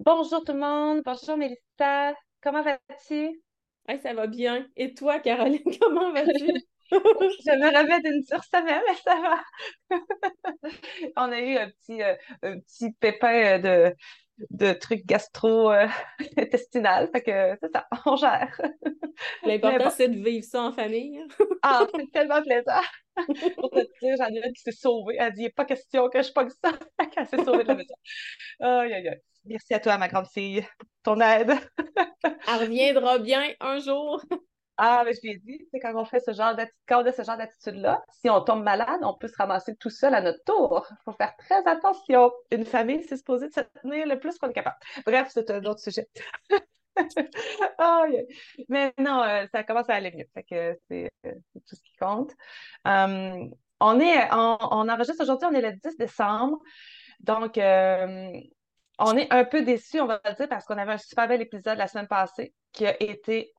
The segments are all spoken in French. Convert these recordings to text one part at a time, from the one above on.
Bonjour tout le monde, bonjour Mélissa, comment vas-tu? Ça va bien. Et toi, Caroline, comment vas-tu? Je me remets d'une dure semaine, mais ça va. On a eu un petit, euh, un petit pépin de, de trucs gastro-intestinales, fait que c'est ça, on gère. L'important, c'est de vivre ça en famille. Ah, c'est tellement plaisant. Pour te dire, j'en ai une qui s'est sauvée. Elle dit, il a pas question que je pogne ça. Elle s'est sauvée de la maison. Aïe, aïe, aïe. Merci à toi, ma grande fille, pour ton aide. Elle reviendra bien un jour. Ah, mais je lui ai dit, c'est quand on fait ce genre d'attitude, quand on a ce genre d'attitude-là, si on tombe malade, on peut se ramasser tout seul à notre tour. Il faut faire très attention. Une famille, c'est supposé de se tenir le plus qu'on est capable. Bref, c'est un autre sujet. oh, yeah. Mais non, euh, ça commence à aller mieux. Fait que c'est euh, tout ce qui compte. Um, on est, on, on enregistre aujourd'hui, on est le 10 décembre. Donc, euh, on est un peu déçus, on va dire, parce qu'on avait un super bel épisode la semaine passée qui a été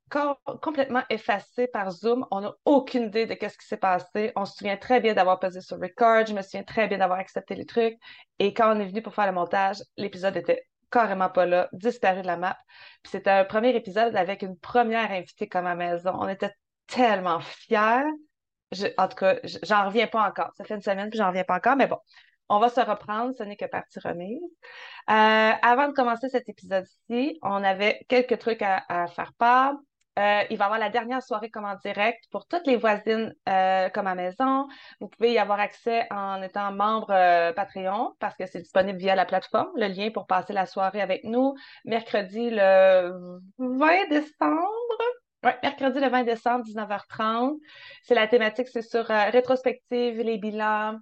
complètement effacé par Zoom. On n'a aucune idée de ce qui s'est passé. On se souvient très bien d'avoir posé sur record. Je me souviens très bien d'avoir accepté les trucs. Et quand on est venu pour faire le montage, l'épisode était carrément pas là, disparu de la map. Puis c'était un premier épisode avec une première invitée comme à maison. On était tellement fiers. en tout cas, j'en reviens pas encore. Ça fait une semaine que j'en reviens pas encore, mais bon, on va se reprendre, ce n'est que partie remise. Euh, avant de commencer cet épisode-ci, on avait quelques trucs à, faire part. Euh, il va y avoir la dernière soirée comme en direct pour toutes les voisines euh, comme à maison. Vous pouvez y avoir accès en étant membre Patreon parce que c'est disponible via la plateforme. Le lien pour passer la soirée avec nous, mercredi le 20 décembre. Mercredi le 20 décembre, 19h30. C'est la thématique, c'est sur rétrospective, les bilans,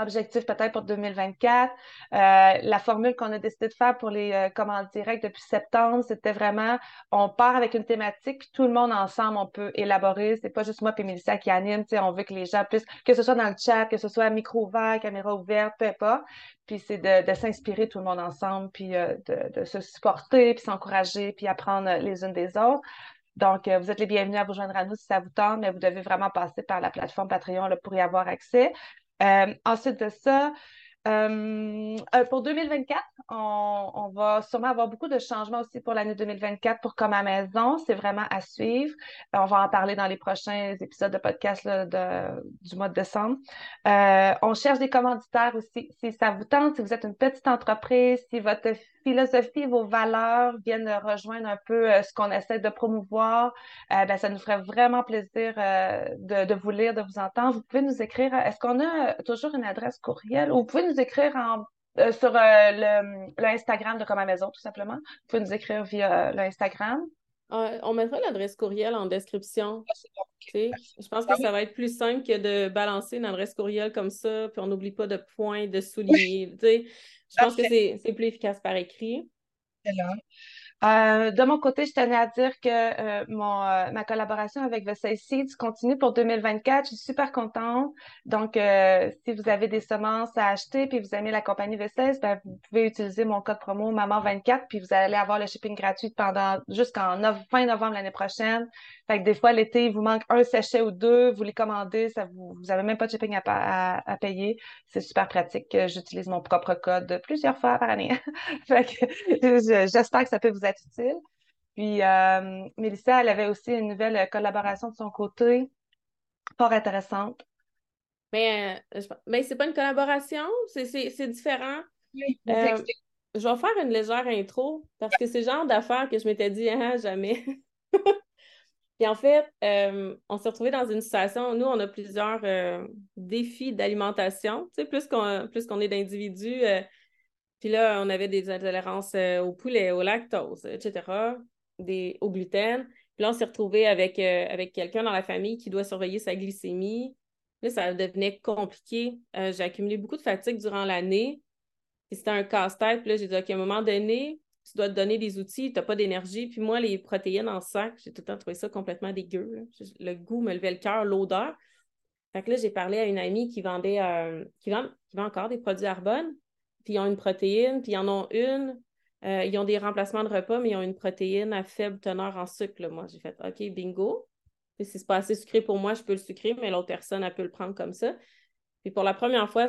objectif peut-être pour 2024. Euh, la formule qu'on a décidé de faire pour les euh, commandes directes depuis septembre, c'était vraiment, on part avec une thématique, puis tout le monde ensemble, on peut élaborer. C'est pas juste moi et Mélissa qui anime, on veut que les gens puissent, que ce soit dans le chat, que ce soit micro ouvert, caméra ouverte, peu importe. Puis c'est de, s'inspirer tout le monde ensemble, puis euh, de, se supporter, puis s'encourager, puis apprendre les unes des autres. Donc, vous êtes les bienvenus à vous joindre à nous si ça vous tente, mais vous devez vraiment passer par la plateforme Patreon pour y avoir accès. Euh, ensuite de ça, euh, euh, pour 2024, on, va sûrement avoir beaucoup de changements aussi pour l'année 2024 pour Comme à maison. C'est vraiment à suivre. On va en parler dans les prochains épisodes de podcast de, du mois de décembre. On cherche des commanditaires aussi. Si ça vous tente, si vous êtes une petite entreprise, si votre philosophie, vos valeurs viennent rejoindre un peu euh, ce qu'on essaie de promouvoir, euh, ben, ça nous ferait vraiment plaisir de, de, vous lire, de vous entendre. Vous pouvez nous écrire. Est-ce qu'on a toujours une adresse courriel? Ou vous pouvez nous écrire en euh, sur euh, le, Instagram de Comme à Maison, tout simplement. Vous pouvez nous écrire via euh, l'Instagram. on mettra l'adresse courriel en description. Ah, Je pense que ça va être plus simple que de balancer une adresse courriel comme ça, puis on n'oublie pas de points, de souligner. Je pense que c'est plus efficace par écrit. Euh, de mon côté, je tenais à dire que euh, mon, euh, ma collaboration avec The Seeds continue pour 2024. Je suis super contente. Donc, si vous avez des semences à acheter puis vous aimez la compagnie V16, ben, vous pouvez utiliser mon code promo Maman24 puis vous allez avoir le shipping gratuit pendant jusqu'en fin novembre l'année prochaine. Fait que des fois, l'été, il vous manque un sachet ou deux, vous les commandez, ça vous, vous avez même pas de shipping à, à, payer. C'est super pratique. J'utilise mon propre code plusieurs fois par année. fait que j'espère que ça peut vous être utile. Puis, euh, Mélissa, elle avait aussi une nouvelle collaboration de son côté, fort intéressante. Mais, euh, mais c'est pas une collaboration, c'est différent? Euh, je vais faire une légère intro parce que c'est le genre d'affaires que je m'étais dit, ah, jamais. Puis en fait, on s'est retrouvé dans une situation, nous, on a plusieurs défis d'alimentation. Tu sais, plus qu'on plus qu'on est d'individus, puis là, on avait des intolérances euh, au poulet, au lactose, etc., des, au gluten. Puis là, on s'est retrouvé avec, euh, avec quelqu'un dans la famille qui doit surveiller sa glycémie. Là, ça devenait compliqué. Euh, j'ai accumulé beaucoup de fatigue durant l'année. Puis c'était un casse-tête. Puis là, j'ai dit, OK, à un moment donné, tu dois te donner des outils, tu n'as pas d'énergie. Puis moi, les protéines en sac, j'ai tout le temps trouvé ça complètement dégueu. Le goût me levait le cœur, l'odeur. Fait que là, j'ai parlé à une amie qui vendait, qui, vend, qui vend encore des produits Arbonne puis ils ont une protéine, puis ils en ont une. Euh, ils ont des remplacements de repas, mais ils ont une protéine à faible teneur en sucre. Moi, j'ai fait OK, bingo. Puis si c'est pas assez sucré pour moi, je peux le sucrer, mais l'autre personne, elle peut le prendre comme ça. Puis pour la première fois,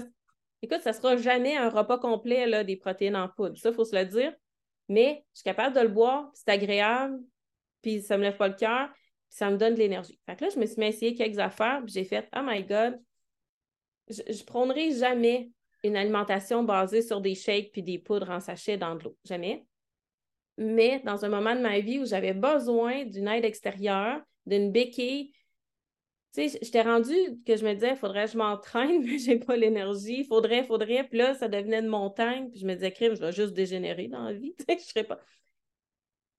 écoute, ça sera jamais un repas complet là, des protéines en poudre. Ça, il faut se le dire. mais je suis capable de le boire, c'est agréable, puis ça me lève pas le cœur, puis ça me donne de l'énergie. Fait que là, je me suis mis à essayer quelques affaires, puis j'ai fait Oh my God, je, je prônerai jamais une alimentation basée sur des shakes puis des poudres en sachet dans de l'eau. Jamais. Mais dans un moment de ma vie où j'avais besoin d'une aide extérieure, d'une béquille, tu sais, j'étais rendue que je me disais, faudrait que je m'entraîne, mais j'ai pas l'énergie, faudrait, faudrait. Puis là, ça devenait une montagne. Puis je me disais, crime, je vais juste dégénérer dans la vie. Je serais pas.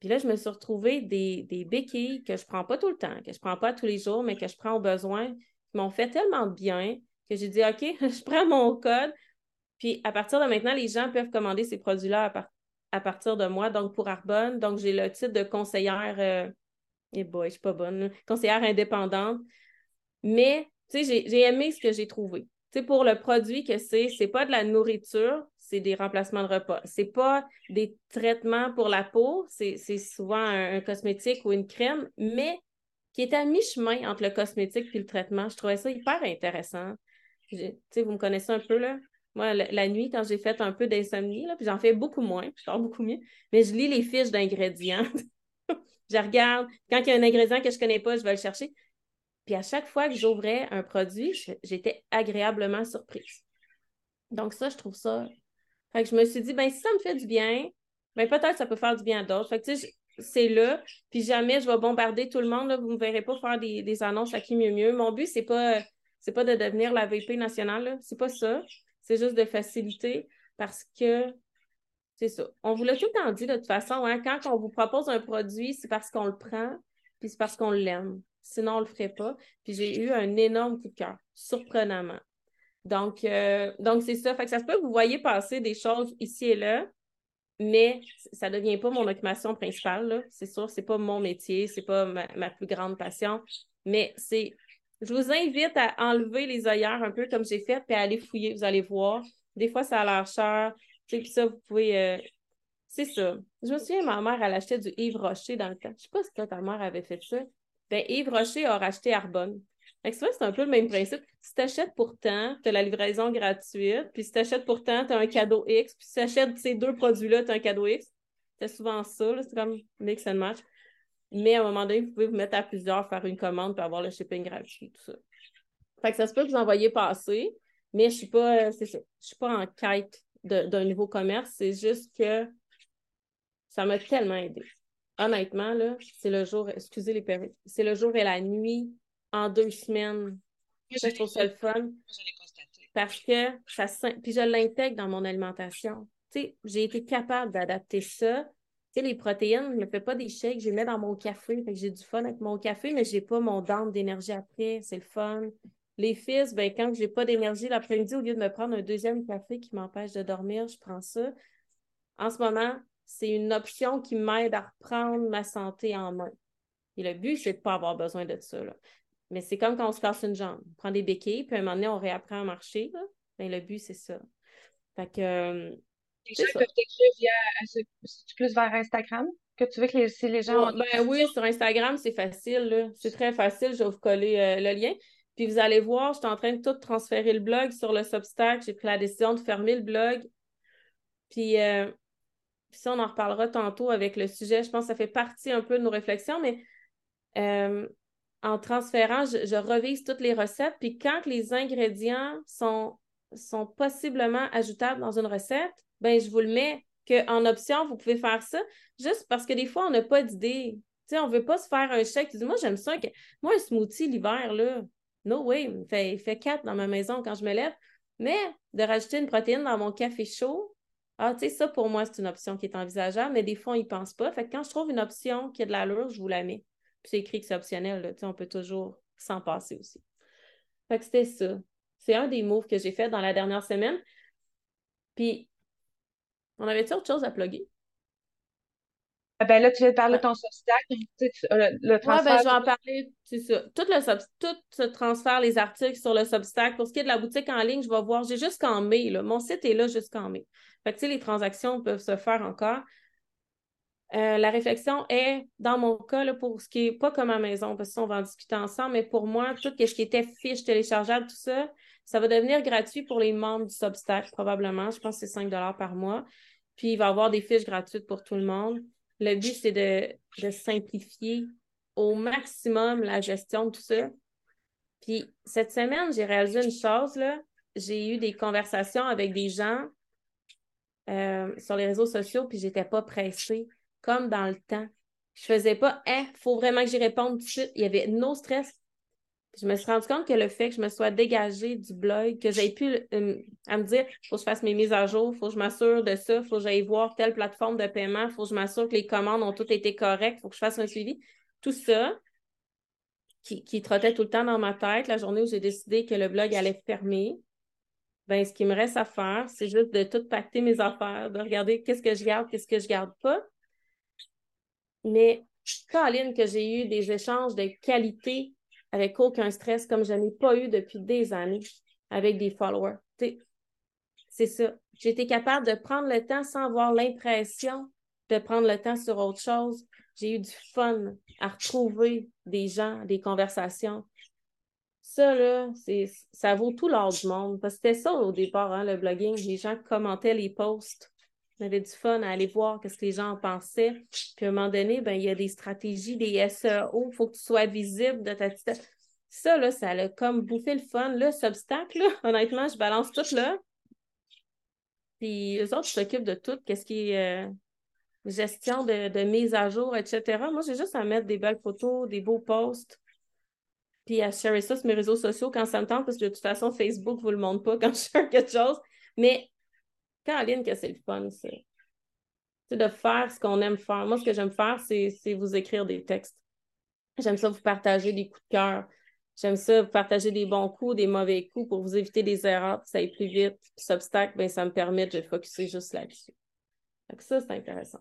Puis là, je me suis retrouvée des, des béquilles que je prends pas tout le temps, que je prends pas tous les jours, mais que je prends au besoin, qui m'ont fait tellement bien que j'ai dit, OK, je prends mon code. Puis à partir de maintenant, les gens peuvent commander ces produits-là à, partir de moi, donc pour Arbonne. Donc, j'ai le titre de conseillère. Euh... Eh boy, je suis pas bonne. Conseillère indépendante. Mais, tu sais, j'ai aimé ce que j'ai trouvé. Tu sais, pour le produit que c'est, c'est pas de la nourriture, c'est des remplacements de repas. C'est pas des traitements pour la peau, c'est souvent un, cosmétique ou une crème, mais qui est à mi-chemin entre le cosmétique et le traitement. Je trouvais ça hyper intéressant. Tu sais, vous me connaissez un peu, là. Moi, la, nuit, quand j'ai fait un peu d'insomnie, puis j'en fais beaucoup moins, je dors beaucoup mieux, mais je lis les fiches d'ingrédients. je regarde. Quand il y a un ingrédient que je ne connais pas, je vais le chercher. Puis à chaque fois que j'ouvrais un produit, j'étais agréablement surprise. Donc ça, je trouve ça. Fait que je me suis dit, ben si ça me fait du bien, ben peut-être ça peut faire du bien à d'autres. Fait que tu sais, c'est là. Puis jamais je vais bombarder tout le monde. Là. Vous ne me verrez pas faire des, annonces à qui mieux mieux. Mon but, c'est pas, c'est pas de devenir la VP nationale. C'est pas ça. C'est juste de faciliter parce que c'est ça. On vous l'a tout le temps dit de toute façon, hein, quand on vous propose un produit, c'est parce qu'on le prend, puis c'est parce qu'on l'aime. Sinon, on ne le ferait pas. Puis j'ai eu un énorme coup de cœur, surprenamment. Donc, euh, donc c'est ça. Fait que ça se peut que vous voyez passer des choses ici et là, mais ça ne devient pas mon occupation principale. C'est sûr, ce n'est pas mon métier, ce n'est pas ma, plus grande passion. Mais c'est. Je vous invite à enlever les œillères un peu comme j'ai fait, puis à aller fouiller, vous allez voir. Des fois, ça a l'air cher. Puis ça, vous pouvez. Euh, c'est ça. Je me souviens, ma mère, elle achetait du Yves Rocher dans le temps. Je ne sais pas si ta mère avait fait ça. Ben, Yves Rocher a racheté Arbonne. C'est un peu le même principe. Si tu achètes pourtant, tu as la livraison gratuite, puis si tu achètes pourtant, tu as un cadeau X, puis si tu achètes ces deux produits-là, tu as un cadeau X. C'est souvent ça, c'est comme mix and match. Mais à un moment donné, vous pouvez vous mettre à plusieurs, faire une commande, puis avoir le shipping gratuit, tout ça. Fait que ça se peut que vous envoyez passer, mais je suis pas, euh, c'est ça, je suis pas en quête d'un nouveau commerce, c'est juste que ça m'a tellement aidé honnêtement, là, c'est le jour, excusez les perruques, c'est le jour et la nuit en deux semaines. je trouve ça le fun. Parce que ça puis je l'intègre dans mon alimentation. Tu sais, j'ai été capable d'adapter ça. Les protéines, je ne me fais pas des shakes, je les mets dans mon café. Fait que j'ai du fun avec mon café, mais je n'ai pas mon dent d'énergie après. C'est le fun. Les fils, ben, quand je n'ai pas d'énergie l'après-midi, au lieu de me prendre un deuxième café qui m'empêche de dormir, je prends ça. En ce moment, c'est une option qui m'aide à reprendre ma santé en main. Et le but, c'est de pas avoir besoin de ça. Mais c'est comme quand on se casse une jambe. On prend des béquilles, puis à un moment donné, on réapprend à marcher. Là. Ben, le but, c'est ça. Fait que. Euh, les gens peuvent t'écrire via. plus vers Instagram que tu veux que les, si les gens. ben oui, sur Instagram, c'est facile. C'est très facile. Je vais vous coller euh, le lien. Puis vous allez voir, je suis en train de tout transférer le blog sur le Substack. J'ai pris la décision de fermer le blog. Puis euh, puis ça, on en reparlera tantôt avec le sujet. Je pense que ça fait partie un peu de nos réflexions, mais euh, en transférant, je, revise toutes les recettes. Puis quand les ingrédients sont, sont possiblement ajoutables dans une recette, ben je vous le mets qu'en option, vous pouvez faire ça, juste parce que des fois, on n'a pas d'idée. Tu sais, on ne veut pas se faire un chèque. Tu dis, moi, j'aime ça. Moi, un smoothie l'hiver, là, no way, il fait, fait quatre dans ma maison quand je me lève. Mais de rajouter une protéine dans mon café chaud, ah, tu sais, ça, pour moi, c'est une option qui est envisageable, mais des fois, ils ne pensent pas. Fait que quand je trouve une option qui a de l'allure, je vous la mets. Puis c'est écrit que c'est optionnel, on peut toujours s'en passer aussi. Fait que c'était ça. C'est un des moves que j'ai fait dans la dernière semaine. Puis, on avait-tu autre chose à plugger? Ah, ben là, tu viens de parler de ton Substack, le, le transfert. ben, je vais en parler, c'est ça. Tout, le tout ce transfert, les articles sur le Substack. Pour ce qui est de la boutique en ligne, je vais voir, j'ai jusqu'en mai, là. Mon site est là jusqu'en mai. Fait que, tu sais, les transactions peuvent se faire encore. Euh, la réflexion est, dans mon cas, là, pour ce qui est pas comme à maison, parce qu'on va en discuter ensemble, mais pour moi, tout ce qui était fiche téléchargeable, tout ça, ça va devenir gratuit pour les membres du Substack, probablement. Je pense que c'est 5 par mois. Puis il va y avoir des fiches gratuites pour tout le monde. Le but, c'est de, simplifier au maximum la gestion de tout ça. Puis cette semaine, j'ai réalisé une chose, là. J'ai eu des conversations avec des gens euh, sur les réseaux sociaux, puis j'étais pas pressée, comme dans le temps. Je faisais pas, il faut vraiment que j'y réponde tout de suite. Il y avait no stress. Je me suis rendu compte que le fait que je me sois dégagée du blog, que j'ai pu euh, à me dire, il faut que je fasse mes mises à jour, il faut que je m'assure de ça, il faut que j'aille voir telle plateforme de paiement, il faut que je m'assure que les commandes ont toutes été correctes, il faut que je fasse un suivi. Tout ça, qui, qui trottait tout le temps dans ma tête, la journée où j'ai décidé que le blog allait fermer, ben, ce qui me reste à faire, c'est juste de tout pacter mes affaires, de regarder qu'est-ce que je garde, qu'est-ce que je garde pas. Mais, Caroline, que j'ai eu des échanges de qualité avec aucun stress comme je n'ai pas eu depuis des années avec des followers. C'est ça. J'ai été capable de prendre le temps sans avoir l'impression de prendre le temps sur autre chose. J'ai eu du fun à retrouver des gens, des conversations. Ça, là, ça vaut tout l'or du monde. Parce que c'était ça au départ, hein, le blogging. Les gens commentaient les posts. On avait du fun à aller voir ce que les gens en pensaient. Puis à un moment donné, ben, il y a des stratégies, des SEO, il faut que tu sois visible de ta petite. Ça, là, ça a comme bouffé le fun. Là, cet obstacle, là, honnêtement, je balance tout là. Puis eux autres s'occupent de tout, qu'est-ce qui est euh, gestion de, de, mise à jour, etc. Moi, j'ai juste à mettre des belles photos, des beaux posts puis à share ça sur mes réseaux sociaux quand ça me tente, parce que de toute façon, Facebook ne vous le montre pas quand je share quelque chose. Mais Caroline, que c'est le fun, c'est de faire ce qu'on aime faire. Moi, ce que j'aime faire, c'est vous écrire des textes. J'aime ça vous partager des coups de cœur. J'aime ça vous partager des bons coups, des mauvais coups pour vous éviter des erreurs, que ça aille plus vite. Puis obstacle, ben, ça me permet de focuser juste là-dessus. Ça, c'est intéressant.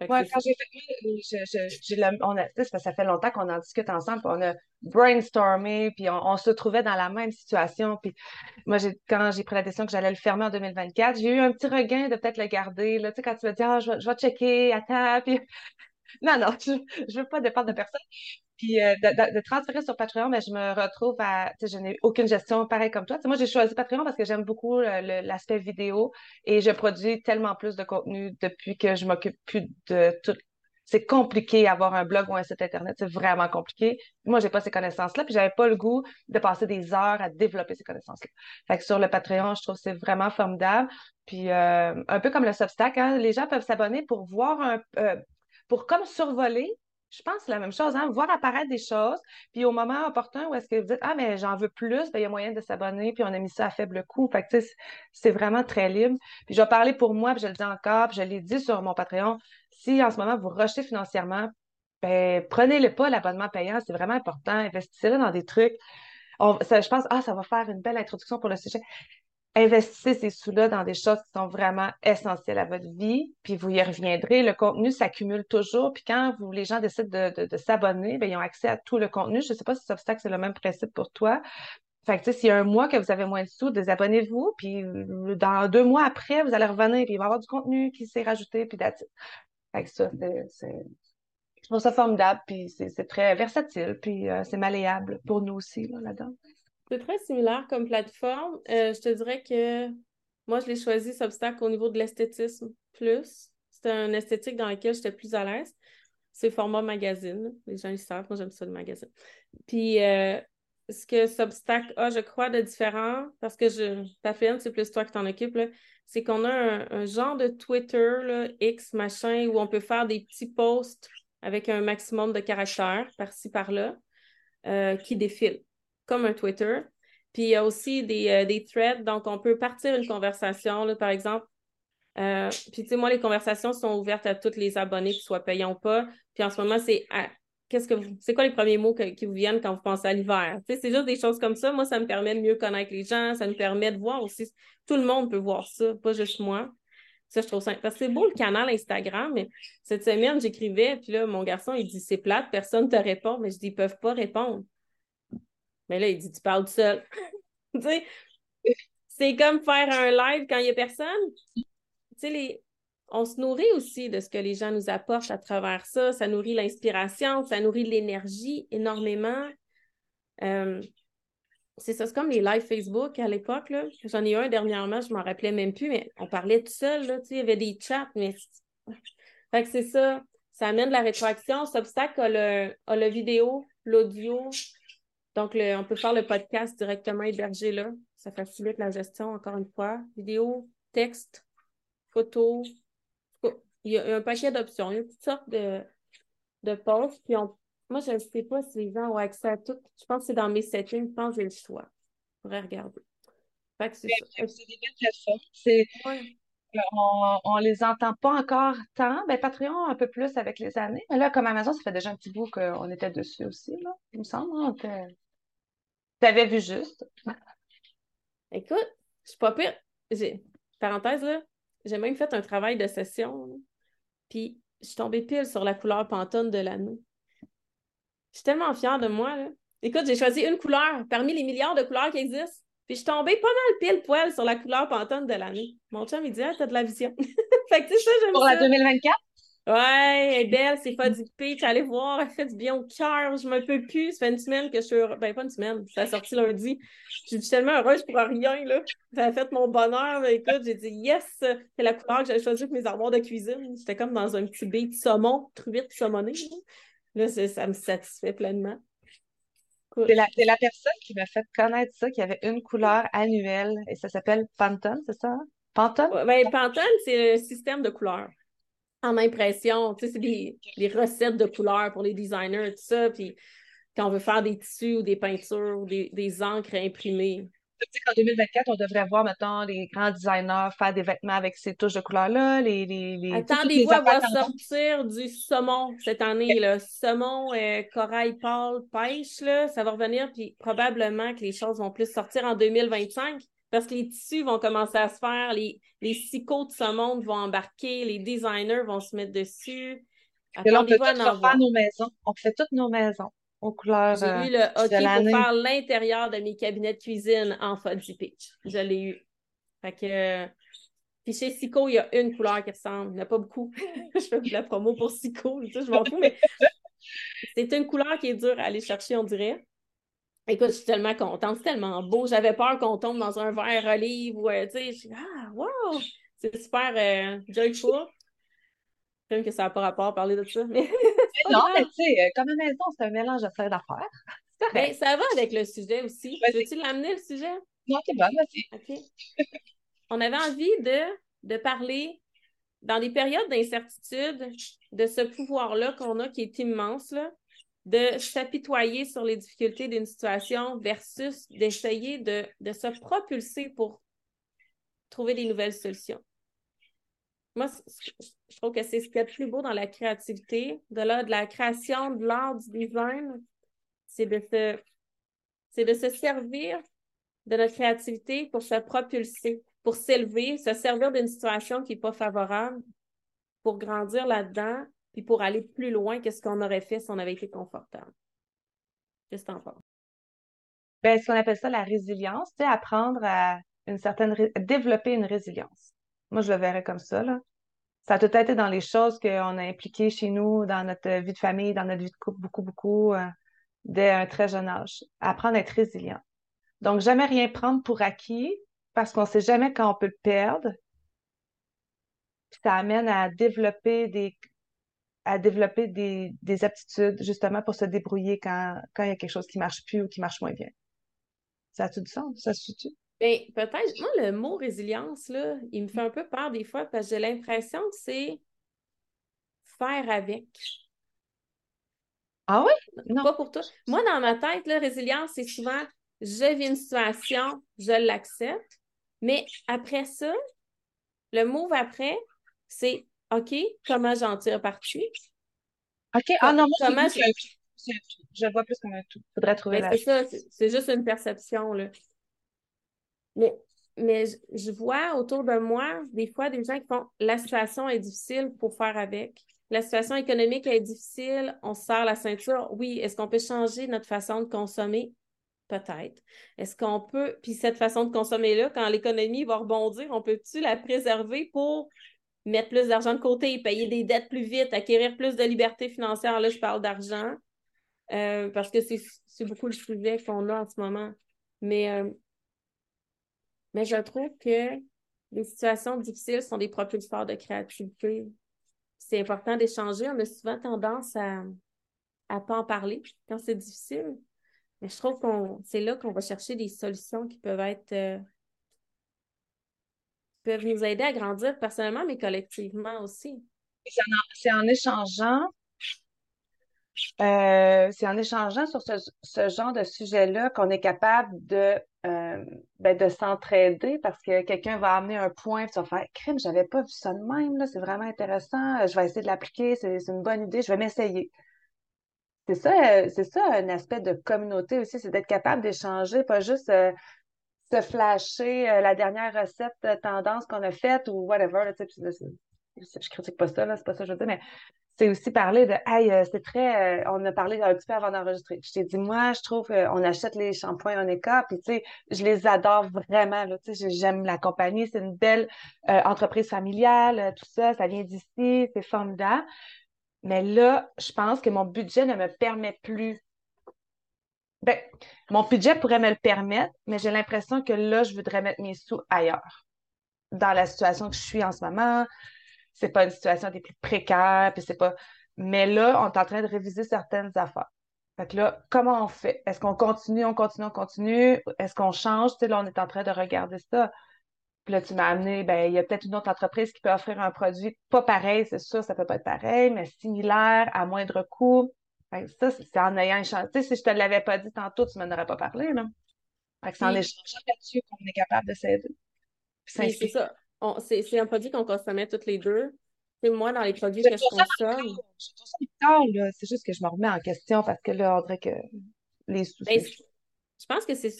Ouais, quand j'ai fait, on a, ça fait longtemps qu'on en discute ensemble, on a brainstormé, puis on, se trouvait dans la même situation. Puis moi, quand j'ai pris la décision que j'allais le fermer en 2024, j'ai eu un petit regain de peut-être le garder. Là, tu sais, quand tu me dis, ah, je, vais, je vais checker, attends, puis non, non, je, je veux pas dépendre de personne. Puis euh, de, transférer sur Patreon, mais ben, je me retrouve à, je n'ai aucune gestion pareil comme toi. moi, j'ai choisi Patreon parce que j'aime beaucoup euh, l'aspect vidéo et je produis tellement plus de contenu depuis que je m'occupe plus de tout. C'est compliqué avoir un blog ou un site internet, c'est vraiment compliqué. Moi, j'ai pas ces connaissances-là, puis j'avais pas le goût de passer des heures à développer ces connaissances-là. Fait que sur le Patreon, je trouve que c'est vraiment formidable. Puis euh, un peu comme le Substack, hein, les gens peuvent s'abonner pour voir un, pour comme survoler je pense que c'est la même chose, hein? voir apparaître des choses, puis au moment opportun où est-ce que vous dites Ah, mais j'en veux plus, ben, il y a moyen de s'abonner, puis on a mis ça à faible coût. Fait que, c'est vraiment très libre. Puis je vais parler pour moi, puis je le dis encore, puis je l'ai dit sur mon Patreon. Si en ce moment vous rochez financièrement, ben, prenez-le pas, l'abonnement payant, c'est vraiment important. Investissez-le dans des trucs. je pense, ah, ça va faire une belle introduction pour le sujet investissez ces sous-là dans des choses qui sont vraiment essentielles à votre vie, puis vous y reviendrez. Le contenu s'accumule toujours, puis quand les gens décident de, s'abonner, bien, ils ont accès à tout le contenu. Je ne sais pas si Substack, c'est le même principe pour toi. Fait que, tu sais, s'il y a un mois que vous avez moins de sous, désabonnez-vous, puis dans deux mois après, vous allez revenir, il va y avoir du contenu qui s'est rajouté, puis that's Fait que ça, c'est... Je trouve ça formidable, puis c'est très versatile, puis euh, c'est malléable pour nous aussi, là-dedans. C'est très similaire comme plateforme. Euh, je te dirais que moi, je l'ai choisi, Substack, au niveau de l'esthétisme plus. C'était un esthétique dans lequel j'étais plus à l'aise. C'est format magazine. Les gens le savent. Moi, j'aime ça, le magazine. Puis, euh, ce que Substack a, je crois, de différent, parce que je, ta c'est plus toi qui t'en occupes, c'est qu'on a un, genre de Twitter, là, X, machin, où on peut faire des petits posts avec un maximum de caractères par-ci, par-là, euh, qui défilent comme un Twitter. Puis il y a aussi des, euh, des threads, donc on peut partir une conversation, là, par exemple. Euh, puis tu sais, moi, les conversations sont ouvertes à tous les abonnés, qu'ils soient payants ou pas. Puis en ce moment, c'est qu'est-ce que c'est quoi les premiers mots qui vous viennent quand vous pensez à l'hiver? Tu sais, c'est juste des choses comme ça. Moi, ça me permet de mieux connaître les gens, ça me permet de voir aussi. Tout le monde peut voir ça, pas juste moi. Ça, je trouve ça. Parce que c'est beau le canal Instagram, mais cette semaine, j'écrivais, puis là, mon garçon, il dit c'est plate, personne ne te répond, mais je dis ils peuvent pas répondre. Mais là, il dit, tu parles tout seul. tu sais, c'est comme faire un live quand il n'y a personne. Tu sais, les... on se nourrit aussi de ce que les gens nous apportent à travers ça. Ça nourrit l'inspiration, ça nourrit l'énergie énormément. Euh, c'est ça, c'est comme les lives Facebook à l'époque. J'en ai eu un dernièrement, je m'en rappelais même plus, mais on parlait tout seul. Là, il y avait des chats, mais. Fait que c'est ça. Ça amène de la rétroaction. Cet obstacle a le, a le vidéo, l'audio. Donc, on peut faire le podcast directement hébergé là. Ça facilite la gestion, encore une fois. Vidéo, texte, photo. Il y a un paquet d'options. Il y a toutes sortes de, de posts. Puis moi, je ne sais pas si les gens ont accès à tout. Je pense que c'est dans mes settings. Je pense que j'ai le choix. Je pourrais regarder. Fait que c'est des belles plateformes. On, ne les entend pas encore tant. Ben, Patreon, un peu plus avec les années. Mais là, comme Amazon, ça fait déjà un petit bout qu'on était dessus aussi, là, il me semble. Hein, avais vu juste. Écoute, je suis pas pire. Parenthèse, là, j'ai même fait un travail de session. Puis, je suis tombée pile sur la couleur Pantone de l'anneau. Je suis tellement fière de moi. Là. Écoute, j'ai choisi une couleur parmi les milliards de couleurs qui existent. Puis je suis tombée pas mal pile poil sur la couleur Pantone de l'année. Mon chum, il dit, ah, t'as de la vision. fait que, tu sais, ça, j'aime Pour la 2024? Ouais, elle est belle, c'est pas du pitch. Allez voir, elle fait du bien au cœur. Je me peux plus. Ça fait une semaine que je suis Ben, pas une semaine. Ça a sorti lundi. Je suis tellement heureuse pour rien, là. Ça a fait mon bonheur. Écoute, j'ai dit yes! C'est la couleur que j'avais choisie pour mes armoires de cuisine. J'étais comme dans un petit de saumon, truite saumonée. Là, ça me satisfait pleinement. C'est la, la, personne qui m'a fait connaître ça, qui avait une couleur annuelle, et ça s'appelle Pantone, c'est ça? Pantone? Ben, Pantone, c'est le système de couleurs en impression. Tu sais, c'est des, recettes de couleurs pour les designers, tout ça. Puis quand on veut faire des tissus ou des peintures ou des, des encres imprimées, tu sais qu'en 2024, on devrait voir, maintenant les grands designers faire des vêtements avec ces touches de couleurs-là. Les, les, les Attendez-vous à voir sortir du saumon cette année. Là. Saumon, euh, corail pâle, pêche, là, ça va revenir. Puis probablement que les choses vont plus sortir en 2025 parce que les tissus vont commencer à se faire, les, les de ce monde vont embarquer, les designers vont se mettre dessus. Là, on peut nos maisons. On fait toutes nos maisons aux couleurs. J'ai eu le euh, hockey pour faire l'intérieur de mes cabinets de cuisine en Fuzzy Peach. Je l'ai eu. Fait que. Puis chez Sico, il y a une couleur qui ressemble. Il n'y en a pas beaucoup. je fais de la promo pour Sico, je m'en fous, mais c'est une couleur qui est dure à aller chercher, on dirait. Écoute, je suis tellement contente, c'est tellement beau. J'avais peur qu'on tombe dans un verre olive ou, tu sais, je suis ah, wow! C'est super euh, joyful. J'aime que ça n'a pas rapport à parler de ça. Mais, non, mais tu sais, euh, comme une maison, c'est un mélange de plein d'affaires. Ben, ça va avec le sujet aussi. Veux-tu l'amener, le sujet? Non, c'est bon. OK. On avait envie de, de parler dans des périodes d'incertitude de ce pouvoir-là qu'on a qui est immense, là, de s'apitoyer sur les difficultés d'une situation versus d'essayer de, de, se propulser pour trouver des nouvelles solutions. Moi, je trouve que c'est ce qui est le plus beau dans la créativité, de là, de la création, de l'art, du design, c'est de se, c'est de se servir de notre créativité pour se propulser, pour s'élever, se servir d'une situation qui n'est pas favorable, pour grandir là-dedans, puis pour aller plus loin que ce qu'on aurait fait si on avait été confortable? Qu'est-ce que tu en penses? Ben, ce qu'on appelle ça la résilience, c'est apprendre à une certaine développer une résilience. Moi, je le verrais comme ça. Là. Ça a tout été dans les choses qu'on a impliquées chez nous, dans notre vie de famille, dans notre vie de couple, beaucoup, beaucoup, euh, dès un très jeune âge. Apprendre à être résilient. Donc, jamais rien prendre pour acquis parce qu'on ne sait jamais quand on peut le perdre. Puis ça amène à développer des, à développer des, des, aptitudes justement pour se débrouiller quand, quand il y a quelque chose qui marche plus ou qui marche moins bien. Ça a tout du sens? Ça se suit Bien, peut-être. Moi, le mot résilience, là, il me fait un peu peur des fois parce que j'ai l'impression que c'est faire avec. Ah oui? Non. Pas pour toi. Moi, dans ma tête, la résilience, c'est souvent je vis une situation, je l'accepte, mais après ça, le move après, c'est OK, comment j'en tire parti? OK, ah non, moi, comment je... je vois plus comme un tout. Faudrait trouver ben, la... C'est ça, c'est juste une perception, là. Mais, mais je vois autour de moi, des fois, des gens qui font la situation est difficile pour faire avec. La situation économique est difficile, on se serre la ceinture. Oui, est-ce qu'on peut changer notre façon de consommer? Peut-être. Est-ce qu'on peut, puis cette façon de consommer-là, quand l'économie va rebondir, on peut-tu la préserver pour mettre plus d'argent de côté, payer des dettes plus vite, acquérir plus de liberté financière. Là, je parle d'argent euh, parce que c'est beaucoup le sujet qu'on a en ce moment. Mais, euh, mais je trouve que les situations difficiles sont des propulseurs de créativité. C'est important d'échanger. On a souvent tendance à ne pas en parler quand c'est difficile. Mais je trouve qu'on c'est là qu'on va chercher des solutions qui peuvent être euh, peuvent nous aider à grandir personnellement, mais collectivement aussi. C'est en, échangeant euh, c'est en échangeant sur ce, genre de sujet-là qu'on est capable de, euh, ben, de s'entraider parce que quelqu'un va amener un point et tu vas faire crime, j'avais pas vu ça de même, c'est vraiment intéressant, je vais essayer de l'appliquer, c'est une bonne idée, je vais m'essayer. C'est ça, euh, c'est ça un aspect de communauté aussi, c'est d'être capable d'échanger, pas juste se flasher la dernière recette tendance qu'on a faite ou whatever. je critique pas ça, c'est pas ça que je veux dire, mais c'est aussi parler de Hey, euh, c'est très. Euh, on a parlé un petit peu avant d'enregistrer. Je t'ai dit, moi, je trouve qu'on achète les shampoings Oneca, puis tu sais, je les adore vraiment. Là, j'aime la compagnie, c'est une belle euh, entreprise familiale, tout ça, ça vient d'ici, c'est formidable. Mais là, je pense que mon budget ne me permet plus. Ben, mon budget pourrait me le permettre, mais j'ai l'impression que là, je voudrais mettre mes sous ailleurs. Dans la situation que je suis en ce moment, c'est pas une situation des plus précaires, puis c'est pas. Mais là, on est en train de réviser certaines affaires. Fait que là, comment on fait? Est-ce qu'on continue, on continue, on continue? Est-ce qu'on change? Tu sais, là, on est en train de regarder ça. Puis là, tu m'as amené, ben, il y a peut-être une autre entreprise qui peut offrir un produit pas pareil, c'est sûr, ça peut pas être pareil, mais similaire, à moindre coût. Ça, c'est en ayant échangé. Tu sais, si je te l'avais pas dit tantôt, tu m'en aurais pas parlé, là. Fait que c'est en échangeant là-dessus qu'on est capable de s'aider. C'est ça c'est un produit qu'on consommait toutes les deux. C'est moi, dans les produits que je consomme. C'est juste que je me remets en question parce que là, on dirait que les soucis. Ben, je pense que c'est.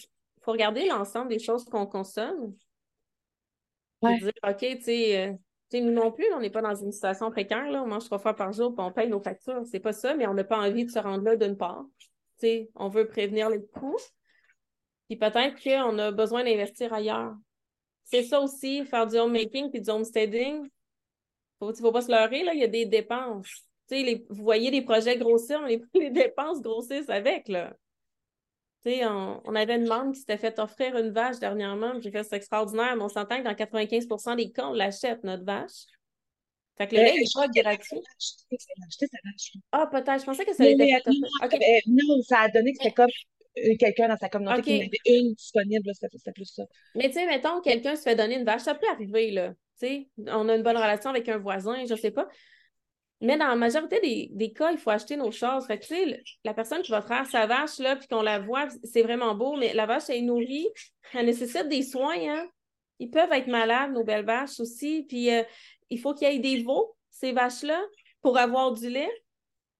faut regarder l'ensemble des choses qu'on consomme. Ouais. dire, OK, tu sais. Nous non plus, on n'est pas dans une situation précaire, là, on mange trois fois par jour et on paye nos factures. C'est pas ça, mais on n'a pas envie de se rendre là d'une part. sais, on veut prévenir les coûts. Puis peut-être qu'on a besoin d'investir ailleurs c'est ça aussi, faire du homemaking puis du homesteading. Faut, faut pas se leurrer, là, il y a des dépenses. Les, vous voyez les projets grossir, mais les, dépenses grossissent avec, là. On, on, avait une membre qui s'était fait offrir une vache dernièrement, j'ai fait c'est extraordinaire, mais on s'entend que dans 95% des cas, on l'achète, notre vache. Fait que le lait pas gratuit. Ah, peut-être. Je pensais que ça allait être fait. Non, ça a donné que c'était comme euh, quelqu'un dans sa communauté qui en avait une disponible, c'était plus ça. Mais tu sais, mettons, quelqu'un se fait donner une vache, ça peut arriver, là. Tu sais, on a une bonne relation avec un voisin, je sais pas. Mais dans la majorité des, des cas, il faut acheter nos choses. Fait que, la personne qui va traire sa vache, là, puis qu'on la voit, c'est vraiment beau, mais la vache, elle est nourrie, elle nécessite des soins, hein. Ils peuvent être malades, nos belles vaches aussi. Puis, euh, il faut qu'il y ait des veaux, ces vaches-là, pour avoir du lait.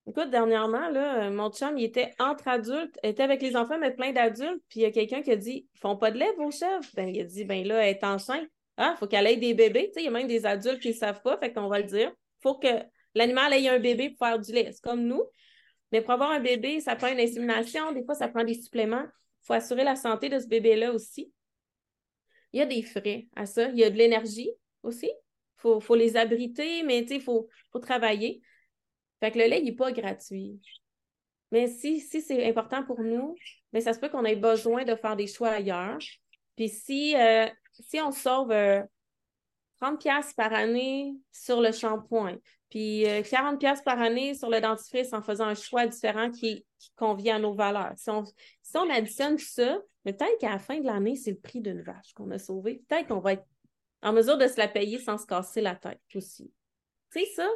Écoute, dernièrement, là, mon chum, il était entre adultes, il était avec les enfants, mais plein d'adultes, puis il y a quelqu'un qui a dit Ils font pas de lait, vos chefs? Ben, il a dit Ben là, elle est enceinte. Ah, il faut qu'elle ait des bébés. Tu sais, il y a même des adultes qui ne savent pas, fait qu'on va le dire. Faut que l'animal ait un bébé pour faire du lait. C'est comme nous. Mais pour avoir un bébé, ça prend une insémination, des fois, ça prend des suppléments. Il faut assurer la santé de ce bébé-là aussi. Il y a des frais à ça. Il y a de l'énergie aussi. Il faut, les abriter, mais il faut, travailler. Fait que le lait, il n'est pas gratuit. Mais si, si c'est important pour nous, mais ça se peut qu'on ait besoin de faire des choix ailleurs. Puis si, euh, on sauve 30 euh, par année sur le shampoing, puis 40 euh, par année sur le dentifrice en faisant un choix différent qui, convient à nos valeurs. Si on, si on additionne ça, peut-être qu'à la fin de l'année, c'est le prix d'une vache qu'on a sauvée. Peut-être qu'on va être en mesure de se la payer sans se casser la tête aussi. Tu sais, ça,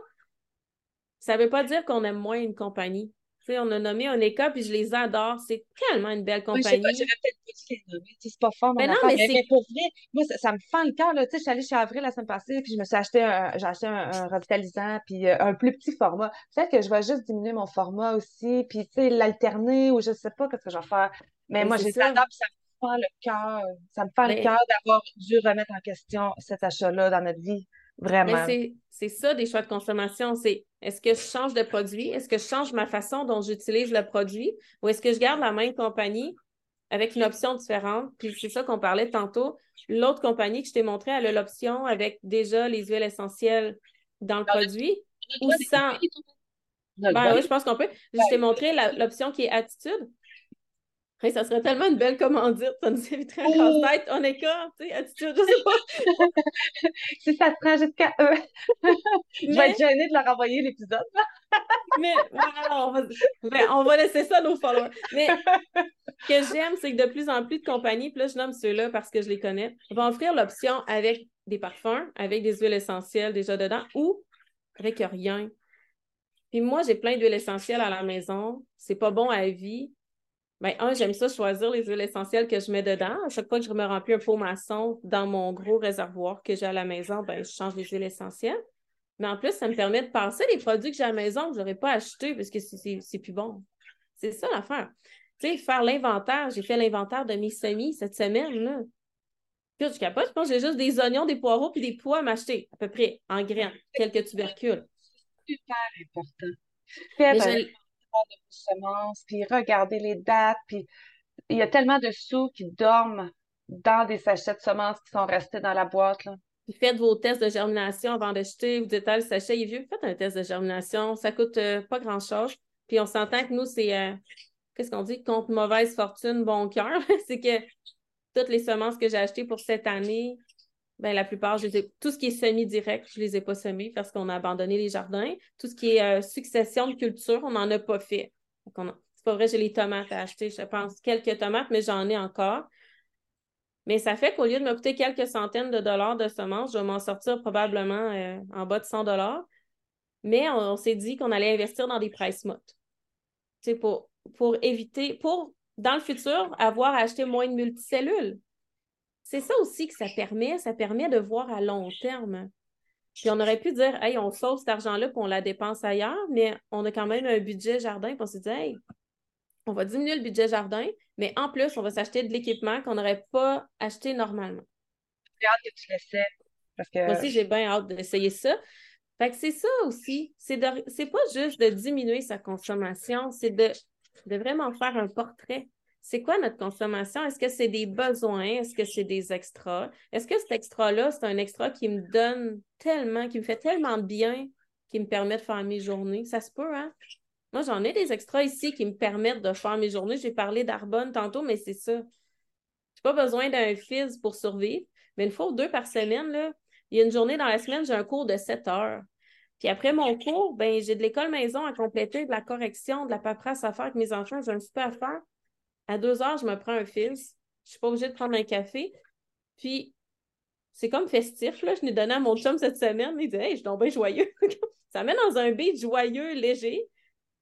ça ne veut pas dire qu'on aime moins une compagnie. On a nommé Oneka, puis je les adore. C'est tellement une belle compagnie. Oui, je peut-être pas les nommer. C'est pas fort, mais non, mais, mais, pour vrai, moi, ça, me fend le cœur. Je suis allée chez Avril la semaine passée, puis je me suis acheté un, j'ai acheté un, revitalisant, puis euh, un plus petit format. Peut-être que je vais juste diminuer mon format aussi, puis tu sais, l'alterner, ou je sais pas qu'est-ce que je vais faire. Mais, moi, j'ai ça, puis ça me fend le cœur. Ça me fend le cœur d'avoir dû remettre en question cet achat-là dans notre vie. Vraiment. Mais c'est ça des choix de consommation. C'est est-ce que je change de produit? Est-ce que je change ma façon dont j'utilise le produit? Ou est-ce que je garde la même compagnie avec une option différente? Puis c'est ça qu'on parlait tantôt. L'autre compagnie que je t'ai montré, elle a l'option avec déjà les huiles essentielles dans le produit ou sans. Ben oui, je pense qu'on peut. Je t'ai montré l'option qui est attitude. Ça serait tellement une belle commandite, ça nous éviterait un casse-tête, on est comme, tu sais, attitude, je sais pas. si ça se prend jusqu'à eux, je vais être gênée de leur envoyer l'épisode. mais on va, ben, on va laisser ça à nos followers. Mais ce que j'aime, c'est que de plus en plus de compagnies, puis là, je nomme ceux-là parce que je les connais, vont offrir l'option avec des parfums, avec des huiles essentielles déjà dedans ou avec rien. Puis moi, j'ai plein d'huiles essentielles à la maison. C'est pas bon à la vie. Ben, un, j'aime ça choisir les huiles essentielles que je mets dedans. À chaque fois que je me remplis un pot maçon dans mon gros réservoir que j'ai à la maison, ben, je change les huiles essentielles. Mais en plus, ça me permet de passer les produits que j'ai à la maison que je n'aurais pas achetés parce que c'est plus bon. C'est ça l'affaire. Tu sais, faire l'inventaire. J'ai fait l'inventaire de mes semis cette semaine. Là. Puis je capote, je pense que j'ai juste des oignons, des poireaux puis des pois à m'acheter, à peu près, en graines, quelques tubercules. Super important. Faire de semences, puis regarder les dates, puis il y a tellement de sous qui dorment dans des sachets de semences qui sont restés dans la boîte. Puis faites vos tests de germination avant d'acheter. Vous dites, ah, le sachet est vieux, faites un test de germination. Ça coûte euh, pas grand-chose. Puis on s'entend que nous, c'est, euh, qu'est-ce qu'on dit, contre mauvaise fortune, bon cœur. c'est que toutes les semences que j'ai achetées pour cette année, ben, la plupart, je tout ce qui est semi-direct, je ne les ai pas semés parce qu'on a abandonné les jardins. Tout ce qui est euh, succession de culture, on n'en a pas fait. C'est pas vrai, j'ai les tomates à acheter. Je pense quelques tomates, mais j'en ai encore. Mais ça fait qu'au lieu de me coûter quelques centaines de dollars de semences, je vais m'en sortir probablement euh, en bas de 100 dollars. Mais on, s'est dit qu'on allait investir dans des price mottes. Pour, pour éviter, pour, dans le futur, avoir acheté moins de multicellules c'est ça aussi que ça permet, ça permet de voir à long terme. Puis on aurait pu dire, hey, on sauve cet argent-là puis on la dépense ailleurs, mais on a quand même un budget jardin, puis on s'est dit, hey, on va diminuer le budget jardin, mais en plus, on va s'acheter de l'équipement qu'on n'aurait pas acheté normalement. J'ai hâte que tu l'essaies. Parce que... Moi aussi, j'ai bien hâte d'essayer ça. Fait que c'est ça aussi. C'est pas juste de diminuer sa consommation, c'est de, de vraiment faire un portrait c'est quoi notre consommation? Est-ce que c'est des besoins? Est-ce que c'est des extras? Est-ce que cet extra-là, c'est un extra qui me donne tellement, qui me fait tellement bien, qui me permet de faire mes journées? Ça se peut, hein? Moi, j'en ai des extras ici qui me permettent de faire mes journées. J'ai parlé d'Arbonne tantôt, mais c'est ça. J'ai pas besoin d'un fils pour survivre, mais une fois ou deux par semaine, il y a une journée dans la semaine, j'ai un cours de 7 heures. Puis après mon cours, ben, j'ai de l'école maison à compléter, de la correction, de la paperasse à faire avec mes enfants, j'ai un super à faire. À deux heures, je me prends un fils. Je suis pas obligée de prendre un café. Puis, c'est comme festif, là. Je l'ai donné à mon chum cette semaine. Il dit Hey, je suis bien joyeux. ça met dans un beat joyeux, léger.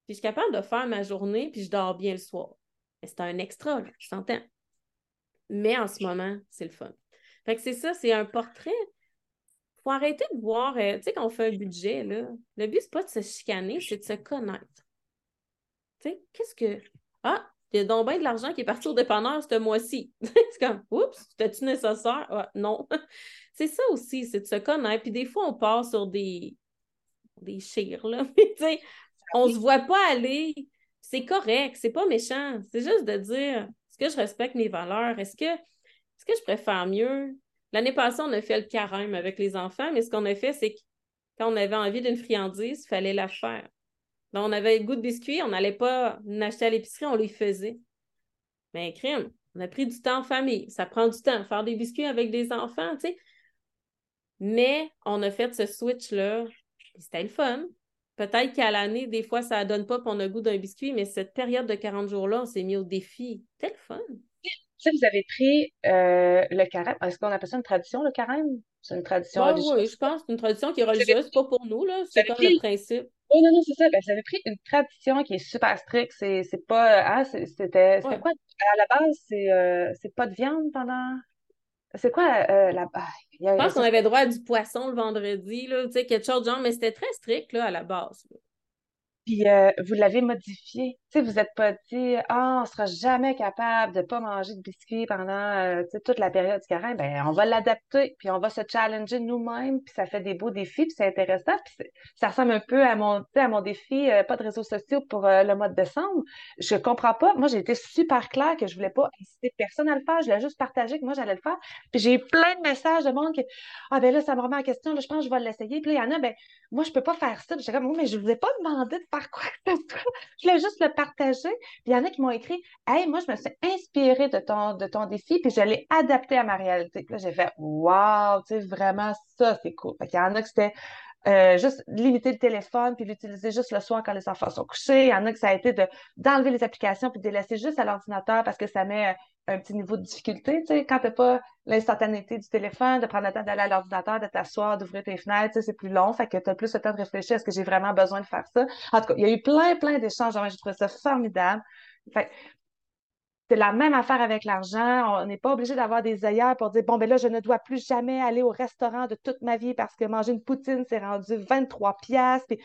Puis, je suis capable de faire ma journée, puis je dors bien le soir. C'est un extra, là, je t'entends. Mais en ce moment, c'est le fun. Fait que c'est ça, c'est un portrait. faut arrêter de voir, euh, tu sais, quand on fait un budget, là, le but, c'est pas de se chicaner, c'est de se connaître. Tu sais, qu'est-ce que. Ah, il y a donc bien de l'argent qui est parti au dépanneur ce mois-ci. c'est comme, oups, c'était-tu nécessaire? non. c'est ça aussi, c'est de se connaître. Puis des fois, on part sur des, des chires, là. Mais on se voit pas aller. C'est correct, c'est pas méchant. C'est juste de dire, est-ce que je respecte mes valeurs? Est-ce que, est-ce que je préfère mieux? L'année passée, on a fait le carême avec les enfants, mais ce qu'on a fait, c'est que quand on avait envie d'une friandise, il fallait la faire on avait le goût de biscuits, on n'allait pas acheter à l'épicerie, on les faisait. Mais crime, on a pris du temps en famille. Ça prend du temps, faire des biscuits avec des enfants, tu sais. Mais on a fait ce switch-là, c'était le fun. Peut-être qu'à l'année, des fois, ça ne donne pas a le goût d'un biscuit, mais cette période de 40 jours-là, on s'est mis au défi. C'était le fun. Si vous avez pris euh, le carême. Est-ce qu'on appelle ça une tradition, le carême? C'est une tradition religieuse? Oui, je pense. C'est une tradition qui est religieuse, pas pour nous, là. C'est comme le principe. Oui, non, non, c'est ça. Ben, j'avais pris une tradition qui est super stricte. C'est, c'est pas. Ah, c'était, c'était quoi? À la base, c'est, euh, c'est pas de viande pendant. C'est quoi euh, la. Ah, je pense qu'on avait droit à du poisson le vendredi, là, tu sais, quelque chose de genre, mais c'était très strict là, à la base. Puis euh, vous l'avez modifié. Tu vous n'êtes pas dit, ah, on sera jamais capable de pas manger de biscuits pendant euh, toute la période du carême. Ben, on va l'adapter, puis on va se challenger nous-mêmes, puis ça fait des beaux défis, puis c'est intéressant. Puis ça ressemble un peu à mon, à mon défi, euh, pas de réseaux sociaux pour le mois de décembre. Je comprends pas. Moi, j'ai été super claire que je voulais pas inciter personne à le faire. Je voulais juste partager que moi, j'allais le faire. Puis j'ai plein de messages de monde qui, ah, ben là, ça me remet en question, là, je pense que je vais l'essayer. Puis il y en a, ben, moi, je peux pas faire ça. Puis j'ai comme, mais je vous ai pas demandé de faire quoi que ce soit. Je voulais juste le partager. Il y en a qui m'ont écrit Hey, moi, je me suis inspirée de ton, de ton défi, puis je l'ai adapté à ma réalité. Puis là, j'ai fait Wow, tu sais, vraiment, ça, c'est cool. Fait qu'il y en a que c'était euh, juste limiter le téléphone puis l'utiliser juste le soir quand les enfants sont couchés. Il y en a que ça a été de, d'enlever les applications puis de les laisser juste à l'ordinateur parce que ça met euh, un petit niveau de difficulté. Tu sais, quand tu n'as pas l'instantanéité du téléphone, de prendre le temps d'aller à l'ordinateur, de t'asseoir, d'ouvrir tes fenêtres, tu sais, c'est plus long. Fait que tu as plus le temps de réfléchir. Est-ce que j'ai vraiment besoin de faire ça? En tout cas, il y a eu plein, plein d'échanges. J'ai trouvé ça formidable. C'est la même affaire avec l'argent. On n'est pas obligé d'avoir des œillères pour dire, bon, ben là, je ne dois plus jamais aller au restaurant de toute ma vie parce que manger une poutine, c'est rendu 23 piastres. Puis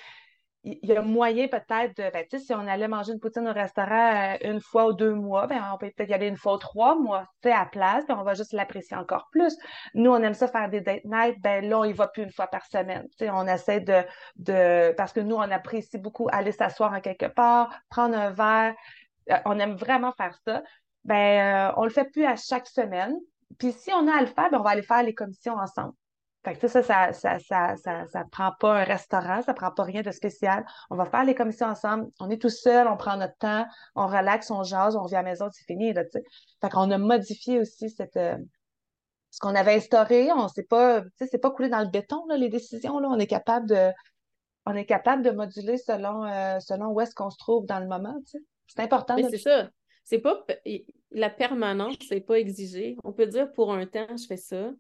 il y a moyen peut-être de, ben, si on allait manger une poutine au restaurant euh, une fois ou deux mois, ben, on peut peut-être y aller une fois ou trois mois, tu à place, puis on va juste l'apprécier encore plus. Nous, on aime ça faire des date night, ben là, on y va plus une fois par semaine. Tu on essaie de, de, parce que nous, on apprécie beaucoup aller s'asseoir en quelque part, prendre un verre, on aime vraiment faire ça, ben, euh, on le fait plus à chaque semaine. Puis si on a à le faire, ben, on va aller faire les commissions ensemble. Fait que ça, ça, ça, ça, ça, ça, prend pas un restaurant, ça prend pas rien de spécial. On va faire les commissions ensemble. On est tout seul, on prend notre temps, on relaxe, on jase, on revient à la maison, c'est fini, là. Fait qu'on a modifié aussi cette, euh, ce qu'on avait instauré. On sait pas, c'est pas coulé dans le béton, là, les décisions, là. On est capable de, on est capable de moduler selon, selon où est-ce qu'on se trouve dans le moment. C'est important. c'est ça. C'est pas la permanence, c'est pas exigé. On peut dire pour un temps, je fais ça.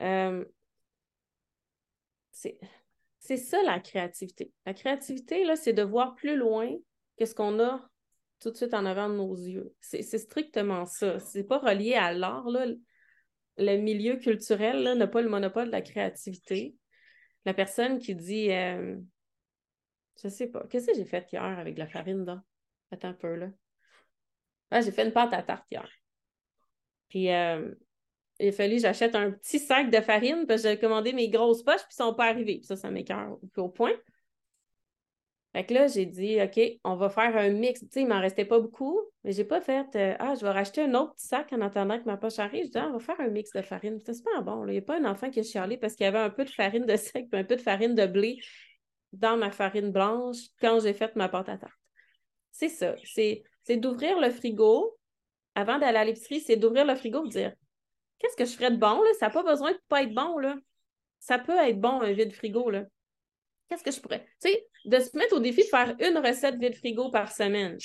Euh, c'est ça la créativité. La créativité, là, c'est de voir plus loin que ce qu'on a tout de suite en avant de nos yeux. C'est strictement ça. C'est pas relié à l'art. Le milieu culturel n'a pas le monopole de la créativité. La personne qui dit euh, Je sais pas, qu'est-ce que j'ai fait hier avec de la farine dedans? Attends un peu, là. Ah, j'ai fait une pâte à tarte hier. Puis, euh, il a fallu que j'achète un petit sac de farine parce que j'avais commandé mes grosses poches, puis ils sont pas arrivés. ça, ça m'écœure au point. Fait que là, j'ai dit, OK, on va faire un mix. Tu sais, il m'en restait pas beaucoup, mais j'ai pas fait, euh, ah, je vais racheter un autre sac en attendant que ma poche arrive. Je dis, ah, on va faire un mix de farine. C'était super bon. Il n'y a pas un enfant qui a chialé parce qu'il y avait un peu de farine de sec et un peu de farine de blé dans ma farine blanche quand j'ai fait ma pâte à tarte. C'est ça. C'est, d'ouvrir le frigo. Avant d'aller à l'épicerie, c'est d'ouvrir le frigo et dire Qu'est-ce que je ferais de bon? Là? Ça n'a pas besoin de pas être bon. Là. Ça peut être bon, un vide frigo. Là. Qu'est-ce que je pourrais? Tu sais, de se mettre au défi de faire une recette vide frigo par semaine.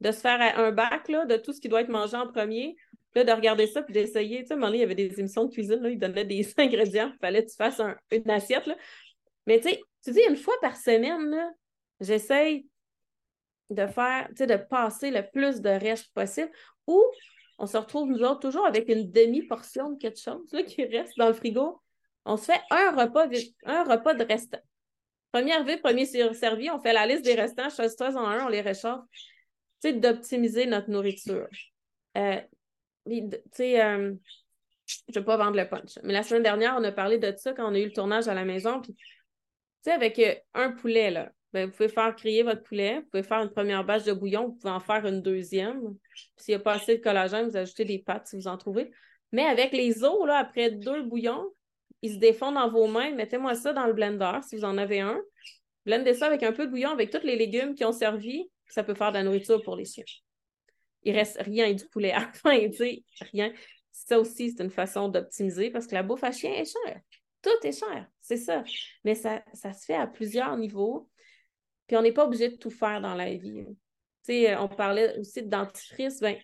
De se faire un bac là, de tout ce qui doit être mangé en premier. Là, de regarder ça puis d'essayer. Tu sais, à il y avait des émissions de cuisine, là, ils donnaient des ingrédients, il fallait que tu fasses une assiette. Là. Mais tu sais, tu dis une fois par semaine, j'essaye de faire, tu sais, de passer le plus de reste possible, ou on se retrouve, nous autres, toujours avec une demi-portion de quelque chose là, qui reste dans le frigo. On se fait un repas, un repas de restant. Première vie, premier servi, on fait la liste des restants, chose trois en un, on les réchauffe. Tu sais, d'optimiser notre nourriture. Euh, tu sais, euh, je ne vais pas vendre le punch. Mais la semaine dernière, on a parlé de ça quand on a eu le tournage à la maison. Tu sais, avec euh, un poulet, là, ben, vous pouvez faire crier votre poulet, vous pouvez faire une première bâche de bouillon, vous pouvez en faire une deuxième. S'il n'y a pas assez de collagène, vous ajoutez des pâtes si vous en trouvez. Mais avec les os, là, après deux bouillons, ils se défendent dans vos mains. Mettez-moi ça dans le blender si vous en avez un. Blendez ça avec un peu de bouillon, avec tous les légumes qui ont servi. Ça peut faire de la nourriture pour les chiens. Il reste rien du poulet à la fin, rien. Ça aussi, c'est une façon d'optimiser parce que la bouffe à chien est chère. Tout est cher, c'est ça. Mais ça, ça se fait à plusieurs niveaux. Puis on n'est pas obligé de tout faire dans la vie. Tu sais, on parlait aussi de dentifrice. Ben,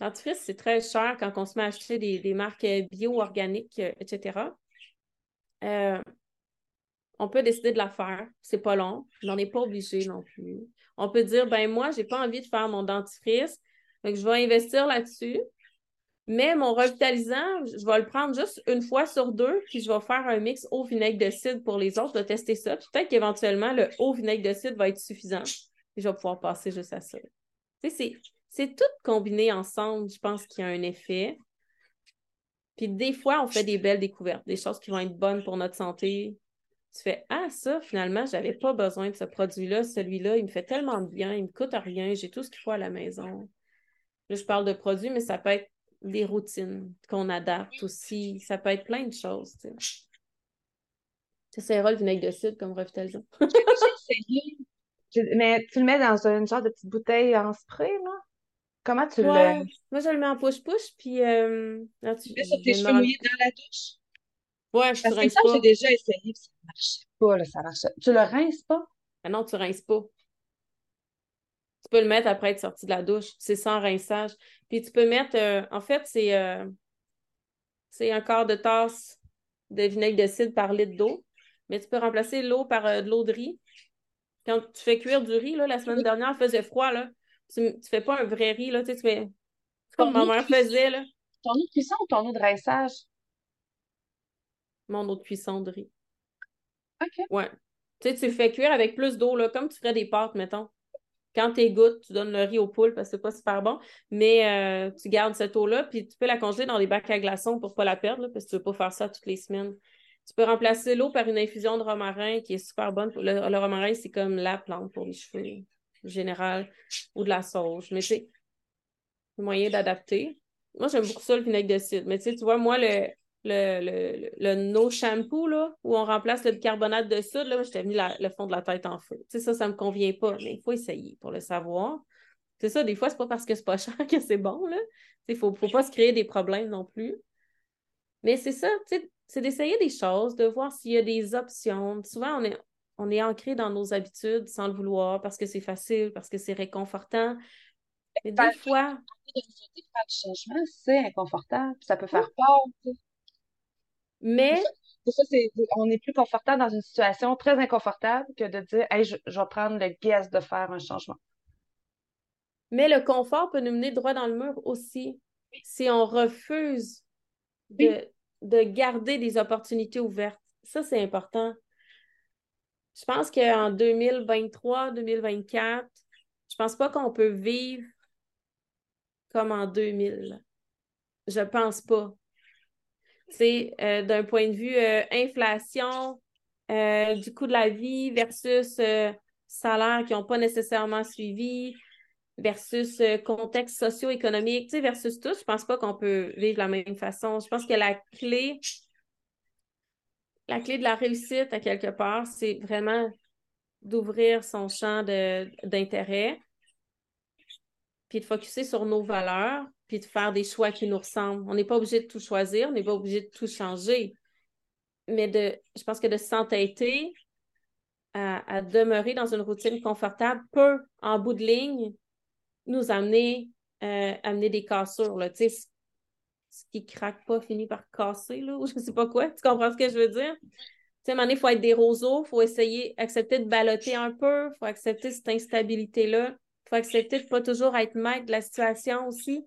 dentifrice, c'est très cher quand on se met à acheter des, marques bio, organiques, etc. Euh, on peut décider de la faire. C'est pas long. On n'en est pas obligé non plus. On peut dire, ben moi, j'ai pas envie de faire mon dentifrice. Donc, je vais investir là-dessus. Mais mon revitalisant, je vais le prendre juste une fois sur deux, puis je vais faire un mix au vinaigre de cidre pour les autres. Je vais tester ça. Peut-être qu'éventuellement, le haut vinaigre de cidre va être suffisant. Et je vais pouvoir passer juste à ça. C'est tout combiné ensemble, je pense qu'il y a un effet. Puis des fois, on fait des belles découvertes, des choses qui vont être bonnes pour notre santé. Tu fais Ah, ça, finalement, je n'avais pas besoin de ce produit-là. Celui-là, il me fait tellement de bien, il ne me coûte rien, j'ai tout ce qu'il faut à la maison. Là, je parle de produits, mais ça peut être des routines qu'on adapte aussi. Ça peut être plein de choses. Tu sais. le vinaigre de cidre comme revitalisant. mais tu le mets dans une genre de petite bouteille en spray, là? Comment tu Ouais, le. moi je le mets en push-push, puis euh, là, tu, mets sur tes cheveux mouillés dans la douche? Ouais, je te Parce que rince ça, pas. j'ai déjà essayé, puis ça marchait pas, là, ça marchait. Tu le rinces pas? Ah non, tu rinces pas. Tu peux le mettre après être sorti de la douche. C'est sans rinçage. Puis tu peux mettre, euh, en fait, c'est euh, un quart de tasse de vinaigre de cidre par litre d'eau. Mais tu peux remplacer l'eau par euh, de l'eau de riz. Quand tu fais cuire du riz, là, la semaine dernière, il faisait froid, là. Tu, tu fais pas un vrai riz, là, tu sais, tu fais comme ma mère faisait, là. ton eau de cuisson ou ton eau de rinçage? Mon eau de cuisson de riz. OK. Ouais. Tu sais, tu le fais cuire avec plus d'eau, là, comme tu ferais des pâtes, mettons. Quand tu égouttes, tu donnes le riz aux poules parce que c'est pas super bon, mais euh, tu gardes cette eau-là, puis tu peux la congeler dans des bacs à glaçons pour pas la perdre, parce que tu veux pas faire ça toutes les semaines. Tu peux remplacer l'eau par une infusion de romarin qui est super bonne. Le, romarin, c'est comme la plante pour les cheveux, en général, ou de la sauge. Mais c'est moyen d'adapter. Moi, j'aime beaucoup ça, le vinaigre de cidre. Mais tu vois, moi, le, le, le, le no shampoo, là, où on remplace le bicarbonate de soude, là, j'étais venu le fond de la tête en feu. Tu sais, ça, ça me convient pas, mais il faut essayer pour le savoir. C'est ça, des fois, c'est pas parce que c'est pas cher que c'est bon, là. Il faut, faut pas se créer des problèmes non plus. Mais c'est ça, tu sais, c'est d'essayer des choses, de voir s'il y a des options. Souvent, on est, on est ancré dans nos habitudes sans le vouloir parce que c'est facile, parce que c'est réconfortant. Mais des fois, du changement, c'est inconfortable, puis ça peut faire peur. Mais c'est, on est plus confortable dans une situation très inconfortable que de dire, hey, je, je vais prendre le guess de faire un changement. Mais le confort peut nous mener droit dans le mur aussi si on refuse Oui. de, de garder des opportunités ouvertes. Ça, c'est important. Je pense qu'en 2023, 2024, je pense pas qu'on peut vivre comme en 2000. Je pense pas. C'est euh, d'un point de vue euh, inflation, euh, du coût de la vie versus salaires qui n'ont pas nécessairement suivi, versus contexte socio-économique, versus tout, je pense pas qu'on peut vivre de la même façon. Je pense que la clé, la clé de la réussite, à quelque part, c'est vraiment d'ouvrir son champ d'intérêt, puis de focuser sur nos valeurs, puis de faire des choix qui nous ressemblent. On n'est pas obligé de tout choisir, on n'est pas obligé de tout changer. Mais de, je pense que de s'entêter à, demeurer dans une routine confortable peut, en bout de ligne, nous amener, euh, amener des cassures. Là. Tu sais, ce qui craque pas finit par casser, là, ou je sais pas quoi. Tu comprends ce que je veux dire? Tu sais, à un moment donné, il faut être des roseaux, il faut essayer, accepter de balloter un peu, il faut accepter cette instabilité-là, il faut accepter de pas toujours être maître de la situation aussi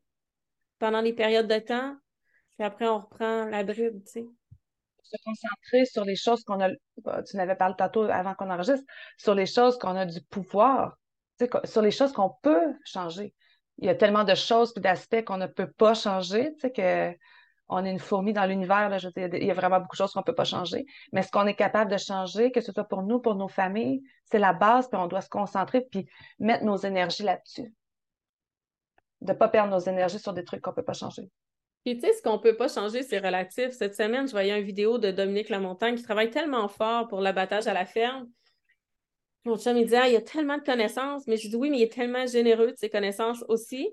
pendant les périodes de temps. Puis après, on reprend la bride, tu sais. Se concentrer sur les choses qu'on a, bah, tu n'avais parlé tantôt avant qu'on enregistre, sur les choses qu'on a du pouvoir, tu sais, sur les choses qu'on peut changer. Il y a tellement de choses et d'aspects qu'on ne peut pas changer, tu sais, que on est une fourmi dans l'univers, il y a vraiment beaucoup de choses qu'on ne peut pas changer. Mais ce qu'on est capable de changer, que ce soit pour nous, pour nos familles, c'est la base, puis on doit se concentrer puis mettre nos énergies là-dessus. De ne pas perdre nos énergies sur des trucs qu'on ne peut pas changer. Puis tu sais, ce qu'on peut pas changer, c'est relatif. Cette semaine, je voyais une vidéo de Dominique Lamontagne qui travaille tellement fort pour l'abattage à la ferme. Mon chum, il dit, ah, il y a tellement de connaissances, mais je dis oui, mais il est tellement généreux de ses connaissances aussi.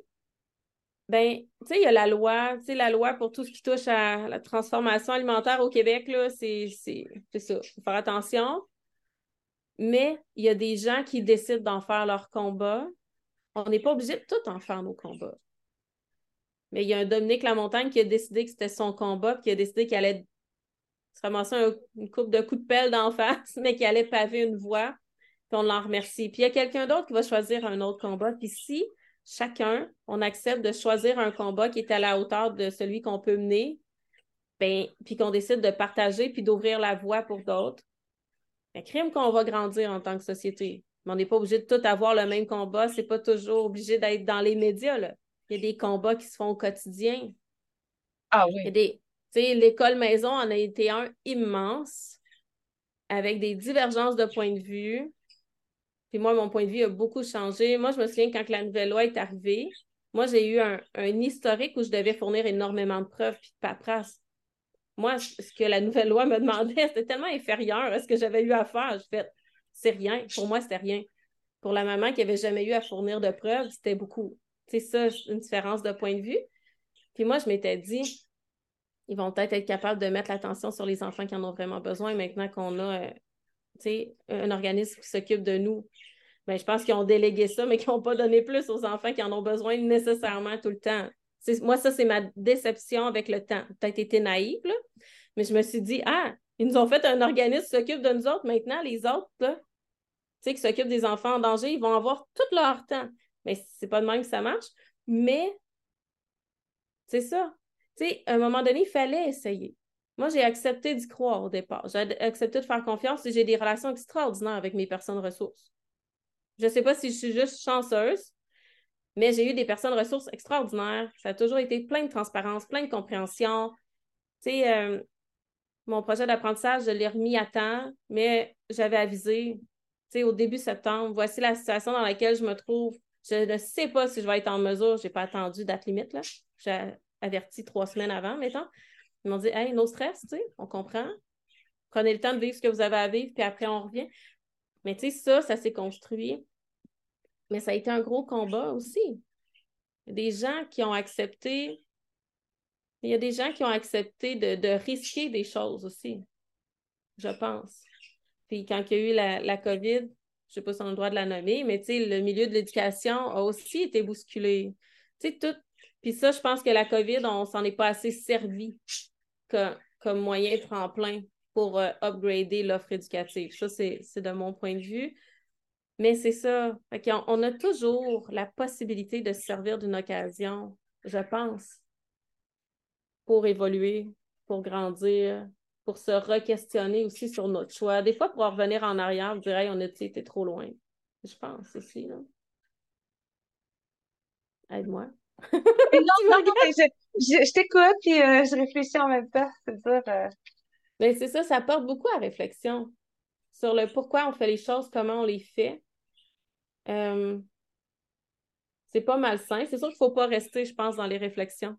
Ben, tu sais, il y a la loi, tu sais, la loi pour tout ce qui touche à la transformation alimentaire au Québec, là, c'est ça. Il faut faire attention. Mais il y a des gens qui décident d'en faire leur combat. On n'est pas obligé de tout en faire nos combats. Mais il y a un Dominique Lamontagne qui a décidé que c'était son combat, puis qui a décidé qu'il allait se ramasser un- une coupe de coups de pelle d'en face, mais qu'il allait paver une voie, puis on l'en remercie. Puis il y a quelqu'un d'autre qui va choisir un autre combat. Puis si chacun, on accepte de choisir un combat qui est à la hauteur de celui qu'on peut mener, ben, puis qu'on décide de partager puis d'ouvrir la voie pour d'autres, ben, crime qu'on va grandir en tant que société. Mais on n'est pas obligé de tout avoir le même combat. C'est pas toujours obligé d'être dans les médias. Là. Il y a des combats qui se font au quotidien. Ah Il y a oui. des, l'école maison en a été un immense, avec des divergences de points de vue. Puis moi, mon point de vue a beaucoup changé. Moi, je me souviens quand la nouvelle loi est arrivée, moi, j'ai eu un, un historique où je devais fournir énormément de preuves puis de paperasse. Moi, ce que la nouvelle loi me demandait, c'était tellement inférieur à ce que j'avais eu à faire. Je fais, c'est rien. Pour moi, c'était rien. Pour la maman qui n'avait jamais eu à fournir de preuves, c'était beaucoup. C'est ça, une différence de point de vue. Puis moi, je m'étais dit, ils vont peut-être être capables de mettre l'attention sur les enfants qui en ont vraiment besoin maintenant qu'on a euh, un organisme qui s'occupe de nous. Ben, je pense qu'ils ont délégué ça, mais qu'ils n'ont pas donné plus aux enfants qui en ont besoin nécessairement tout le temps. Moi, ça, c'est ma déception avec le temps. Peut-être été naïve, mais je me suis dit, ah, ils nous ont fait un organisme qui s'occupe de nous autres. Maintenant, les autres, là, qui s'occupent des enfants en danger, ils vont avoir tout leur temps. Mais c'est pas de même que ça marche. Mais c'est ça. sais, à un moment donné, il fallait essayer. Moi, j'ai accepté d'y croire au départ. J'ai accepté de faire confiance et j'ai des relations extraordinaires avec mes personnes ressources. Je ne sais pas si je suis juste chanceuse, mais j'ai eu des personnes ressources extraordinaires. Ça a toujours été plein de transparence, plein de compréhension. Tu sais, euh, mon projet d'apprentissage, je l'ai remis à temps, mais j'avais avisé, tu au début septembre, voici la situation dans laquelle je me trouve. Je ne sais pas si je vais être en mesure. Je n'ai pas attendu date limite, là. J'ai averti trois semaines avant, mettons. Ils m'ont dit, hey, no stress, tu on comprend. Prenez le temps de vivre ce que vous avez à vivre, puis après, on revient. Mais tu sais, ça, ça s'est construit. Mais ça a été un gros combat aussi. Des gens qui ont accepté il y a des gens qui ont accepté de, risquer des choses aussi, je pense. Puis quand il y a eu la, COVID, je ne sais pas si on a le droit de la nommer, mais le milieu de l'éducation a aussi été bousculé. tout. Puis ça, je pense que la COVID, on s'en est pas assez servi comme moyen tremplin pour euh, upgrader l'offre éducative. Ça, c'est de mon point de vue. Mais c'est ça. on a toujours la possibilité de se servir d'une occasion, je pense pour évoluer, pour grandir, pour se re-questionner aussi sur notre choix. Des fois, pour revenir en arrière, je dirais, on a été trop loin. Je pense aussi. Là. Aide-moi. non, non, je, t'écoute et euh, je réfléchis en même temps. C'est ça. Euh. Ben, c'est ça, ça porte beaucoup à réflexion sur le pourquoi on fait les choses, comment on les fait. Euh, c'est pas malsain. C'est sûr qu'il ne faut pas rester, je pense, dans les réflexions.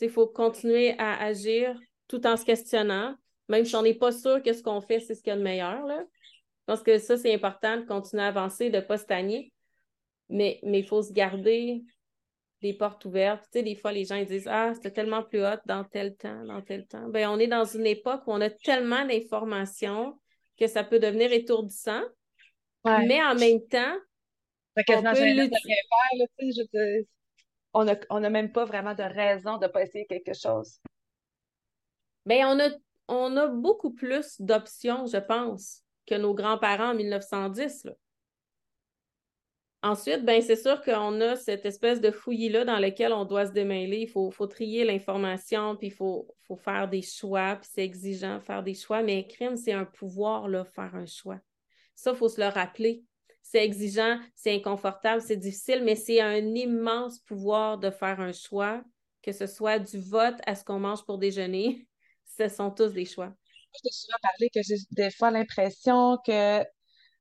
Il faut continuer à agir tout en se questionnant, même si on n'est pas sûr que ce qu'on fait, c'est ce qu'il y a de meilleur. Là. Je pense que ça, c'est important de continuer à avancer, de ne pas stagner. Mais il faut se garder des portes ouvertes. Tu sais, des fois, les gens ils disent Ah, c'était tellement plus hot dans tel temps, dans tel temps. Bien, on est dans une époque où on a tellement d'informations que ça peut devenir étourdissant. Mais en même temps, on peut on n'a même pas vraiment de raison de ne pas essayer quelque chose. Bien, on a, on a beaucoup plus d'options, je pense, que nos grands-parents en 1910. Ensuite, ben, c'est sûr qu'on a cette espèce de fouillis-là dans lequel on doit se démêler. Il faut, faut trier l'information, puis il faut, faut, faire des choix, puis c'est exigeant faire des choix. Mais crime, c'est un pouvoir, là, faire un choix. Ça, il faut se le rappeler c'est exigeant, c'est inconfortable, c'est difficile, mais c'est un immense pouvoir de faire un choix, que ce soit du vote à ce qu'on mange pour déjeuner. Ce sont tous des choix. Je souvent parlé que j'ai des fois l'impression que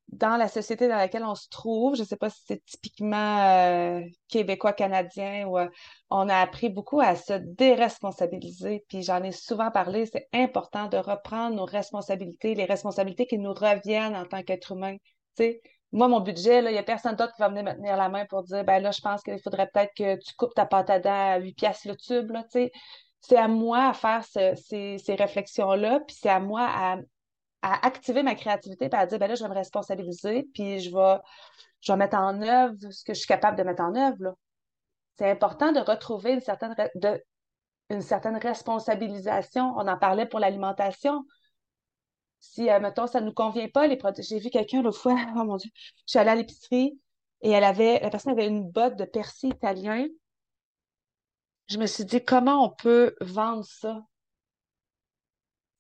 dans la société dans laquelle on se trouve, je ne sais pas si c'est typiquement euh, québécois-canadien, ou euh, on a appris beaucoup à se déresponsabiliser. Puis j'en ai souvent parlé, c'est important de reprendre nos responsabilités, les responsabilités qui nous reviennent en tant qu'être humain. moi, mon budget, il n'y a personne d'autre qui va venir me tenir la main pour dire ben là, je pense qu'il faudrait peut-être que tu coupes ta pâte à 8 piastres le tube. Là, c'est à moi à faire ces, réflexions-là, puis c'est à moi à, activer ma créativité et à dire ben là, je vais me responsabiliser, puis je vais, je vais mettre en œuvre ce que je suis capable de mettre en œuvre. C'est important de retrouver une certaine, de, une certaine responsabilisation. On en parlait pour l'alimentation si, euh, mettons, ça ne nous convient pas, les produits. J'ai vu quelqu'un l'autre fois, oh mon Dieu, je suis allée à l'épicerie et elle avait, la personne avait une botte de persil italien. Je me suis dit, comment on peut vendre ça?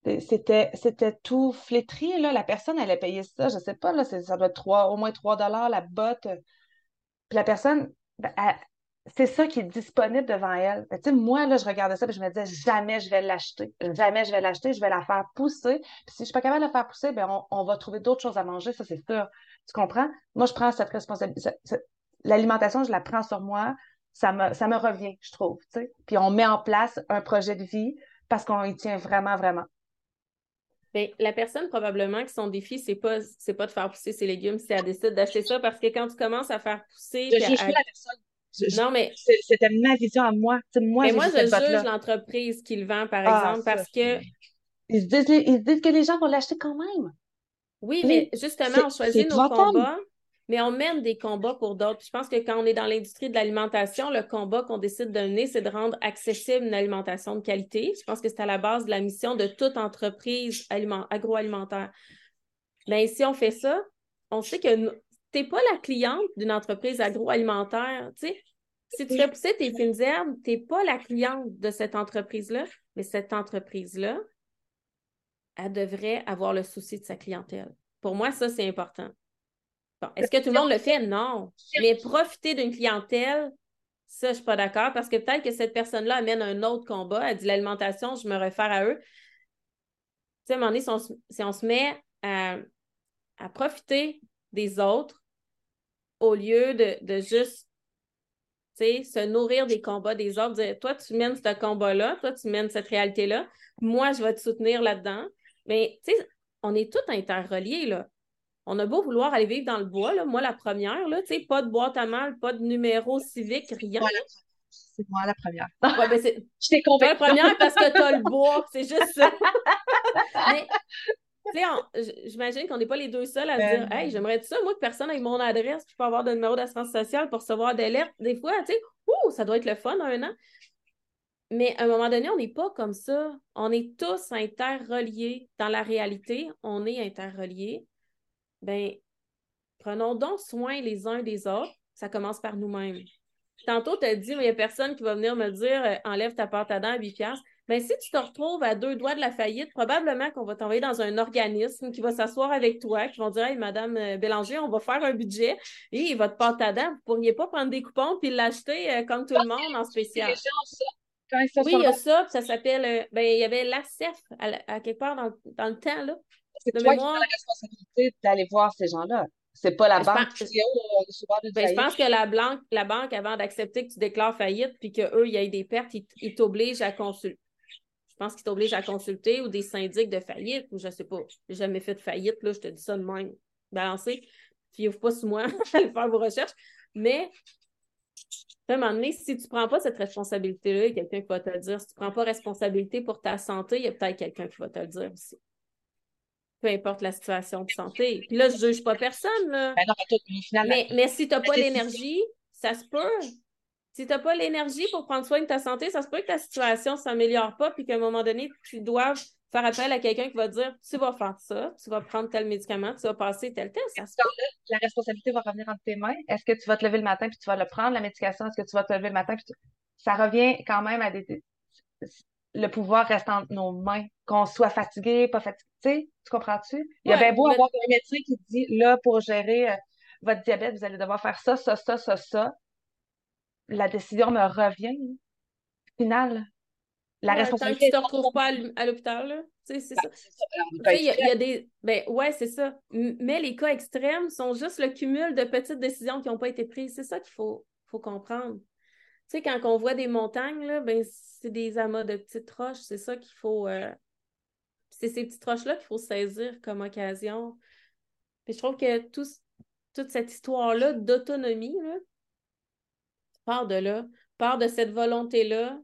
C'était, c'était tout flétri, là. La personne, elle a payé ça, je ne sais pas, là, ça doit être au moins 3 dollars la botte. Puis la personne, ben, c'est ça qui est disponible devant elle. Ben, moi, là, je regardais ça et je me disais jamais je vais l'acheter. Jamais je vais l'acheter, je vais la faire pousser. Puis si je suis pas capable de la faire pousser, ben, on, va trouver d'autres choses à manger, ça c'est sûr. Tu comprends? Moi, je prends cette responsabilité. L'alimentation, je la prends sur moi. Ça me, ça me revient, je trouve. Puis on met en place un projet de vie parce qu'on y tient vraiment, vraiment. Bien, la personne, probablement, que son défi, c'est pas, c'est pas de faire pousser ses légumes si elle décide d'acheter ça, parce que quand tu commences à faire pousser. Je juge la personne. non, mais. C'était ma vision à moi. moi, mais moi, je juge l'entreprise qui le vend, par ah, exemple, parce que. Ils se, disent, ils se disent que les gens vont l'acheter quand même. Oui, mais justement, on choisit nos combats mais on mène des combats pour d'autres. Je pense que quand on est dans l'industrie de l'alimentation, le combat qu'on décide de mener, c'est de rendre accessible une alimentation de qualité. Je pense que c'est à la base de la mission de toute entreprise agroalimentaire. Mais si on fait ça, on sait que tu n'es pas la cliente d'une entreprise agroalimentaire. Si tu fais pousser tes fines herbes, tu n'es pas la cliente de cette entreprise-là, mais cette entreprise-là, elle devrait avoir le souci de sa clientèle. Pour moi, ça, c'est important. Est-ce que tout le monde le fait? Non. Mais profiter d'une clientèle, ça, je ne suis pas d'accord parce que peut-être que cette personne-là amène un autre combat. Elle dit l'alimentation, je me réfère à eux. Tu sais, à un moment donné, si on, se met à, profiter des autres au lieu de, de juste se nourrir des combats des autres, dire toi, tu mènes ce combat-là, toi, tu mènes cette réalité-là, moi, je vais te soutenir là-dedans. Mais tu sais, on est tous interreliés, là on a beau vouloir aller vivre dans le bois, là, moi la première, là, pas de boîte à mal, pas de numéro civique, rien. c'est moi la première. Ouais, ben je t'ai compris. la première parce que tu as le bois, c'est juste ça. Mais, tu sais, j'imagine qu'on n'est pas les deux seuls à se dire ben Hey, j'aimerais ça, moi, que personne ait mon adresse, puis pas avoir de numéro d'assurance sociale pour recevoir des lettres. Des fois, tu sais, ouh, ça doit être le fun un an. Mais à un moment donné, on n'est pas comme ça. On est tous interreliés. Dans la réalité, on est interreliés ben prenons donc soin les uns des autres. Ça commence par nous-mêmes. Tantôt, tu as dit, il n'y a personne qui va venir me dire euh, enlève ta pâte à dents à 8 piastres. Ben, si tu te retrouves à deux doigts de la faillite, probablement qu'on va t'envoyer dans un organisme qui va s'asseoir avec toi, qui vont dire Hey, Madame euh, Bélanger, on va faire un budget et votre pâte à dents, vous ne pourriez pas prendre des coupons puis l'acheter euh, comme tout le monde en spécial. oui, il y a ça, ça s'appelle, ben, il y avait l'ACEF à, quelque part dans, dans le temps, là. C'est toi qui as la responsabilité d'aller voir ces gens-là. C'est pas la ben, banque qui ben, Je pense que la, banque, la banque, avant d'accepter que tu déclares faillite puis qu'eux, il y ait des pertes, ils, t'obligent à consulter. Je pense qu'ils t'obligent à consulter ou des syndics de faillite ou je sais pas. J'ai jamais fait de faillite, là, je te dis ça de même. Balancé. Fiez-vous pas sur moi à aller faire vos recherches. Mais à un moment donné, si tu ne prends pas cette responsabilité-là, il y a quelqu'un qui va te le dire. Si tu ne prends pas responsabilité pour ta santé, il y a peut-être quelqu'un qui va te le dire aussi peu importe la situation de santé. Puis là, je ne juge pas personne. Là. Ben mais, mais, si tu n'as pas l'énergie, ça se peut. Si tu n'as pas l'énergie pour prendre soin de ta santé, ça se peut que ta situation ne s'améliore pas, puis qu'à un moment donné, tu dois faire appel à quelqu'un qui va dire Tu vas faire ça, tu vas prendre tel médicament, tu vas passer tel test. Ça la responsabilité va revenir entre tes mains. Est-ce que tu vas te lever le matin puis tu vas le prendre, la médication? Est-ce que tu vas te lever le matin puis Ça revient quand même à des le pouvoir reste entre nos mains, qu'on soit fatigué, pas fatigué. Tu, comprends-tu? Il y a bien beau avoir un médecin qui dit là, pour gérer euh, votre diabète, vous allez devoir faire ça, ça, ça, ça, ça. La décision me revient. Final. La responsabilité. Tant que tu ne te retrouves pas à l'hôpital, c'est ça. Il y, a, des. Ben, ouais, c'est ça. Mais les cas extrêmes sont juste le cumul de petites décisions qui n'ont pas été prises. C'est ça qu'il faut, faut comprendre. Sais, quand on voit des montagnes, là, ben, c'est des amas de petites roches. C'est ça qu'il faut. Euh, c'est ces petites roches-là qu'il faut saisir comme occasion. Je trouve que toute cette histoire-là d'autonomie, part de là, part de cette volonté-là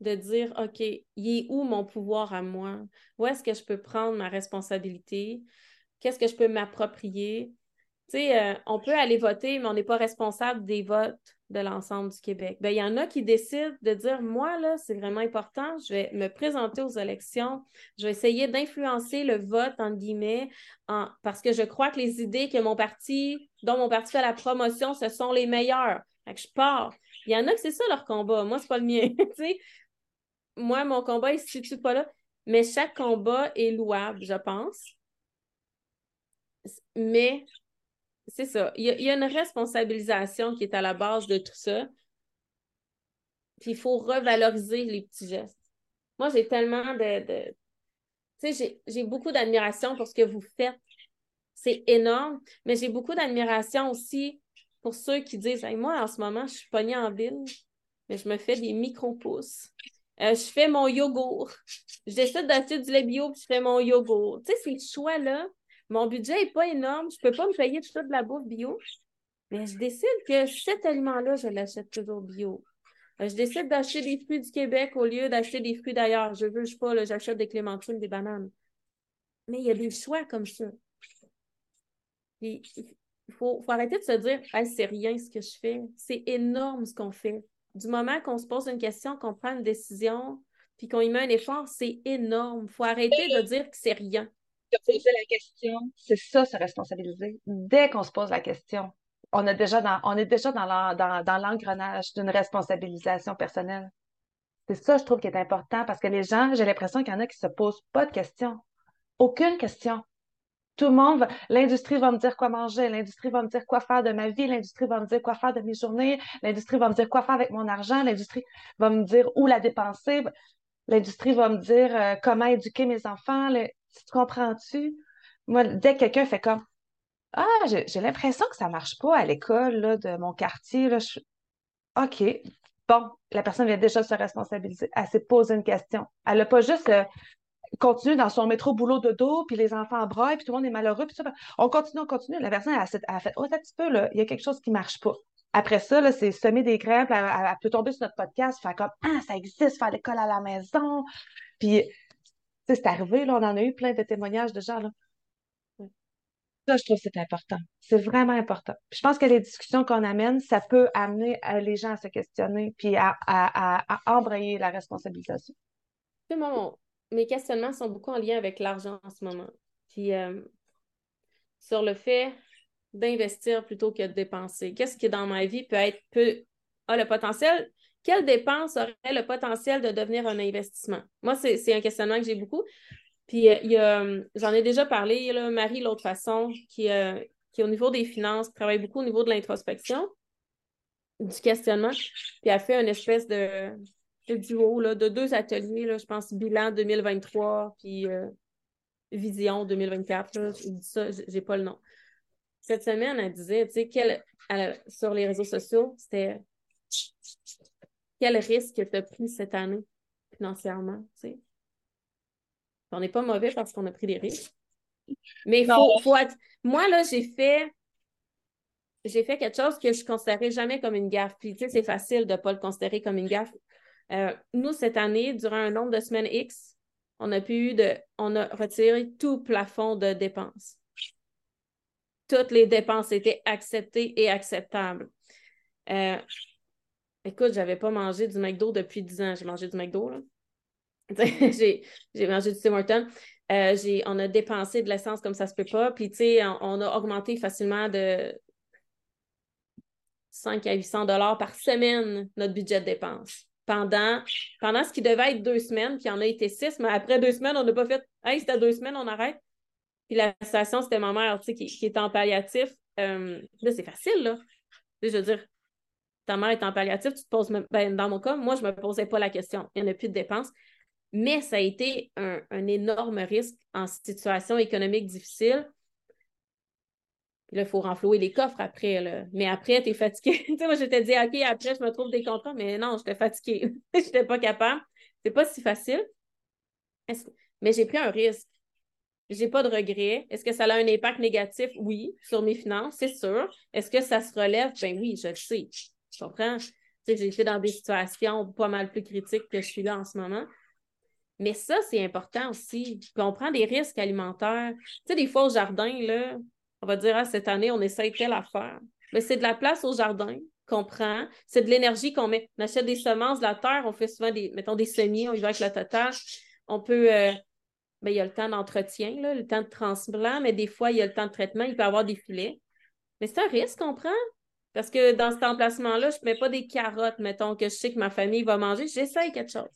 de dire OK, il est où mon pouvoir à moi? Où est-ce que je peux prendre ma responsabilité? Qu'est-ce que je peux m'approprier? Tu sais, euh, on peut aller voter, mais on n'est pas responsable des votes de l'ensemble du Québec. Bien, il y en a qui décident de dire Moi, là, c'est vraiment important, je vais me présenter aux élections, je vais essayer d'influencer le vote, entre guillemets, parce que je crois que les idées que mon parti, dont mon parti fait la promotion, ce sont les meilleures. Fait que je pars. Il y en a que c'est ça leur combat. Moi, c'est pas le mien. Moi, mon combat, il se situe pas là. Mais chaque combat est louable, je pense. Mais c'est ça. Il y, a, une responsabilisation qui est à la base de tout ça. Puis il faut revaloriser les petits gestes. Moi, j'ai tellement de. Tu sais, j'ai beaucoup d'admiration pour ce que vous faites. C'est énorme, mais j'ai beaucoup d'admiration aussi pour ceux qui disent Moi, en ce moment, je suis pognée en ville, mais je me fais des micro-pouces. Euh, je fais mon yogourt. Je décide d'acheter du lait bio puis je fais mon yogourt. Tu sais, ces choix-là, mon budget n'est pas énorme. Je ne peux pas me payer tout de la bouffe bio. Mais je décide que cet aliment-là, je l'achète toujours bio. Euh, je décide d'acheter des fruits du Québec au lieu d'acheter des fruits d'ailleurs. Je veux, je pas, j'achète des clémentines, des bananes. Mais il y a des choix comme ça. il faut, arrêter de se dire c'est rien ce que je fais. C'est énorme ce qu'on fait. Du moment qu'on se pose une question, qu'on prend une décision, puis qu'on y met un effort, c'est énorme. Il faut arrêter de dire que c'est rien. Poser la question, c'est ça, se responsabiliser. Dès qu'on se pose la question, on, déjà dans, on est déjà dans l'engrenage d'une responsabilisation personnelle. C'est ça, je trouve, qui est important parce que les gens, j'ai l'impression qu'il y en a qui ne se posent pas de questions. Aucune question. Tout le monde, l'industrie va me dire quoi manger, l'industrie va me dire quoi faire de ma vie, l'industrie va me dire quoi faire de mes journées, l'industrie va me dire quoi faire avec mon argent, l'industrie va me dire où la dépenser, l'industrie va me dire euh, comment éduquer mes enfants. Tu comprends-tu? Moi, dès que quelqu'un fait comme Ah, j'ai l'impression que ça marche pas à l'école de mon quartier, là, OK. Bon, la personne vient déjà se responsabiliser. Elle s'est posé une question. Elle n'a pas juste euh, continue dans son métro boulot de dos, puis les enfants braillent, puis tout le monde est malheureux, puis ça. On continue, on continue. La personne, a, fait, oh, un petit peu, là, il y a quelque chose qui ne marche pas. Après ça, c'est semer des graines, elle, elle, peut tomber sur notre podcast, faire comme, ah, ça existe, faire l'école à la maison. Puis, c'est arrivé, là, on en a eu plein de témoignages de gens, là. Ça, je trouve que c'est important. C'est vraiment important. je pense que les discussions qu'on amène, ça peut amener euh, les gens à se questionner puis à, à, embrayer la responsabilisation. Mon, mes questionnements sont beaucoup en lien avec l'argent en ce moment. Puis euh, sur le fait d'investir plutôt que de dépenser. Qu'est-ce qui dans ma vie peut être peut a le potentiel? Quelle dépense aurait le potentiel de devenir un investissement? Moi, c'est un questionnement que j'ai beaucoup. Puis euh, a, j'en ai déjà parlé, là, Marie, l'autre façon, qui, euh, qui au niveau des finances, travaille beaucoup au niveau de l'introspection, du questionnement, puis elle fait une espèce de, duo là, de deux ateliers, là, je pense bilan 2023 puis euh, vision 2024. Là, je dis ça, j'ai pas le nom. Cette semaine, elle disait, tu sais, sur les réseaux sociaux, c'était quel risque tu as pris cette année financièrement, tu sais? On n'est pas mauvais parce qu'on a pris des risques. Mais il faut, faut être... Moi, là, j'ai fait j'ai fait quelque chose que je ne considérais jamais comme une gaffe. Puis, tu sais, c'est facile de ne pas le considérer comme une gaffe. Euh, nous, cette année, durant un nombre de semaines X, on a pu de, on a retiré tout plafond de dépenses. Toutes les dépenses étaient acceptées et acceptables. Euh, écoute, je n'avais pas mangé du McDo depuis 10 ans. J'ai mangé du McDo, là. j'ai, mangé du Tim Hortons. Euh, on a dépensé de l'essence comme ça se peut pas. Puis, tu sais, on, a augmenté facilement de 5 à 800 dollars par semaine notre budget de dépenses pendant, pendant ce qui devait être deux semaines, puis il en a été six, mais après deux semaines, on n'a pas fait Hey, c'était deux semaines, on arrête. Puis la situation, c'était ma mère, tu sais, qui, qui est en palliatif. Euh, là, c'est facile, là. je veux dire, ta mère est en palliatif, tu te poses ben, dans mon cas, moi, je ne me posais pas la question. Il n'y en a plus de dépenses. Mais ça a été un, un énorme risque en situation économique difficile là, il faut renflouer les coffres après. Mais après, tu es fatigué. tu sais, moi, je t'ai dit, OK, après, je me trouve des contrats, mais non, j'étais fatiguée. Je n'étais pas capable. C'est pas si facile. Mais j'ai pris un risque. J'ai pas de regret. Est-ce que ça a un impact négatif? Oui, sur mes finances, c'est sûr. Est-ce que ça se relève? Ben oui, je le sais. Je comprends? Tu sais, j'ai été dans des situations pas mal plus critiques que je suis là en ce moment. Mais ça, c'est important aussi. on prend des risques alimentaires. Tu sais, des fois au jardin, là, on va dire, ah, cette année, on essaye telle affaire. Mais c'est de la place au jardin qu'on prend, c'est de l'énergie qu'on met. On achète des semences, de la terre, on fait souvent des, mettons, des semis, on y va avec le total. On peut, euh, ben, il y a le temps d'entretien, le temps de transplant, mais des fois, il y a le temps de traitement, il peut y avoir des filets. Mais c'est un risque qu'on prend. Parce que dans cet emplacement-là, je ne mets pas des carottes, mettons, que je sais que ma famille va manger. J'essaye quelque chose.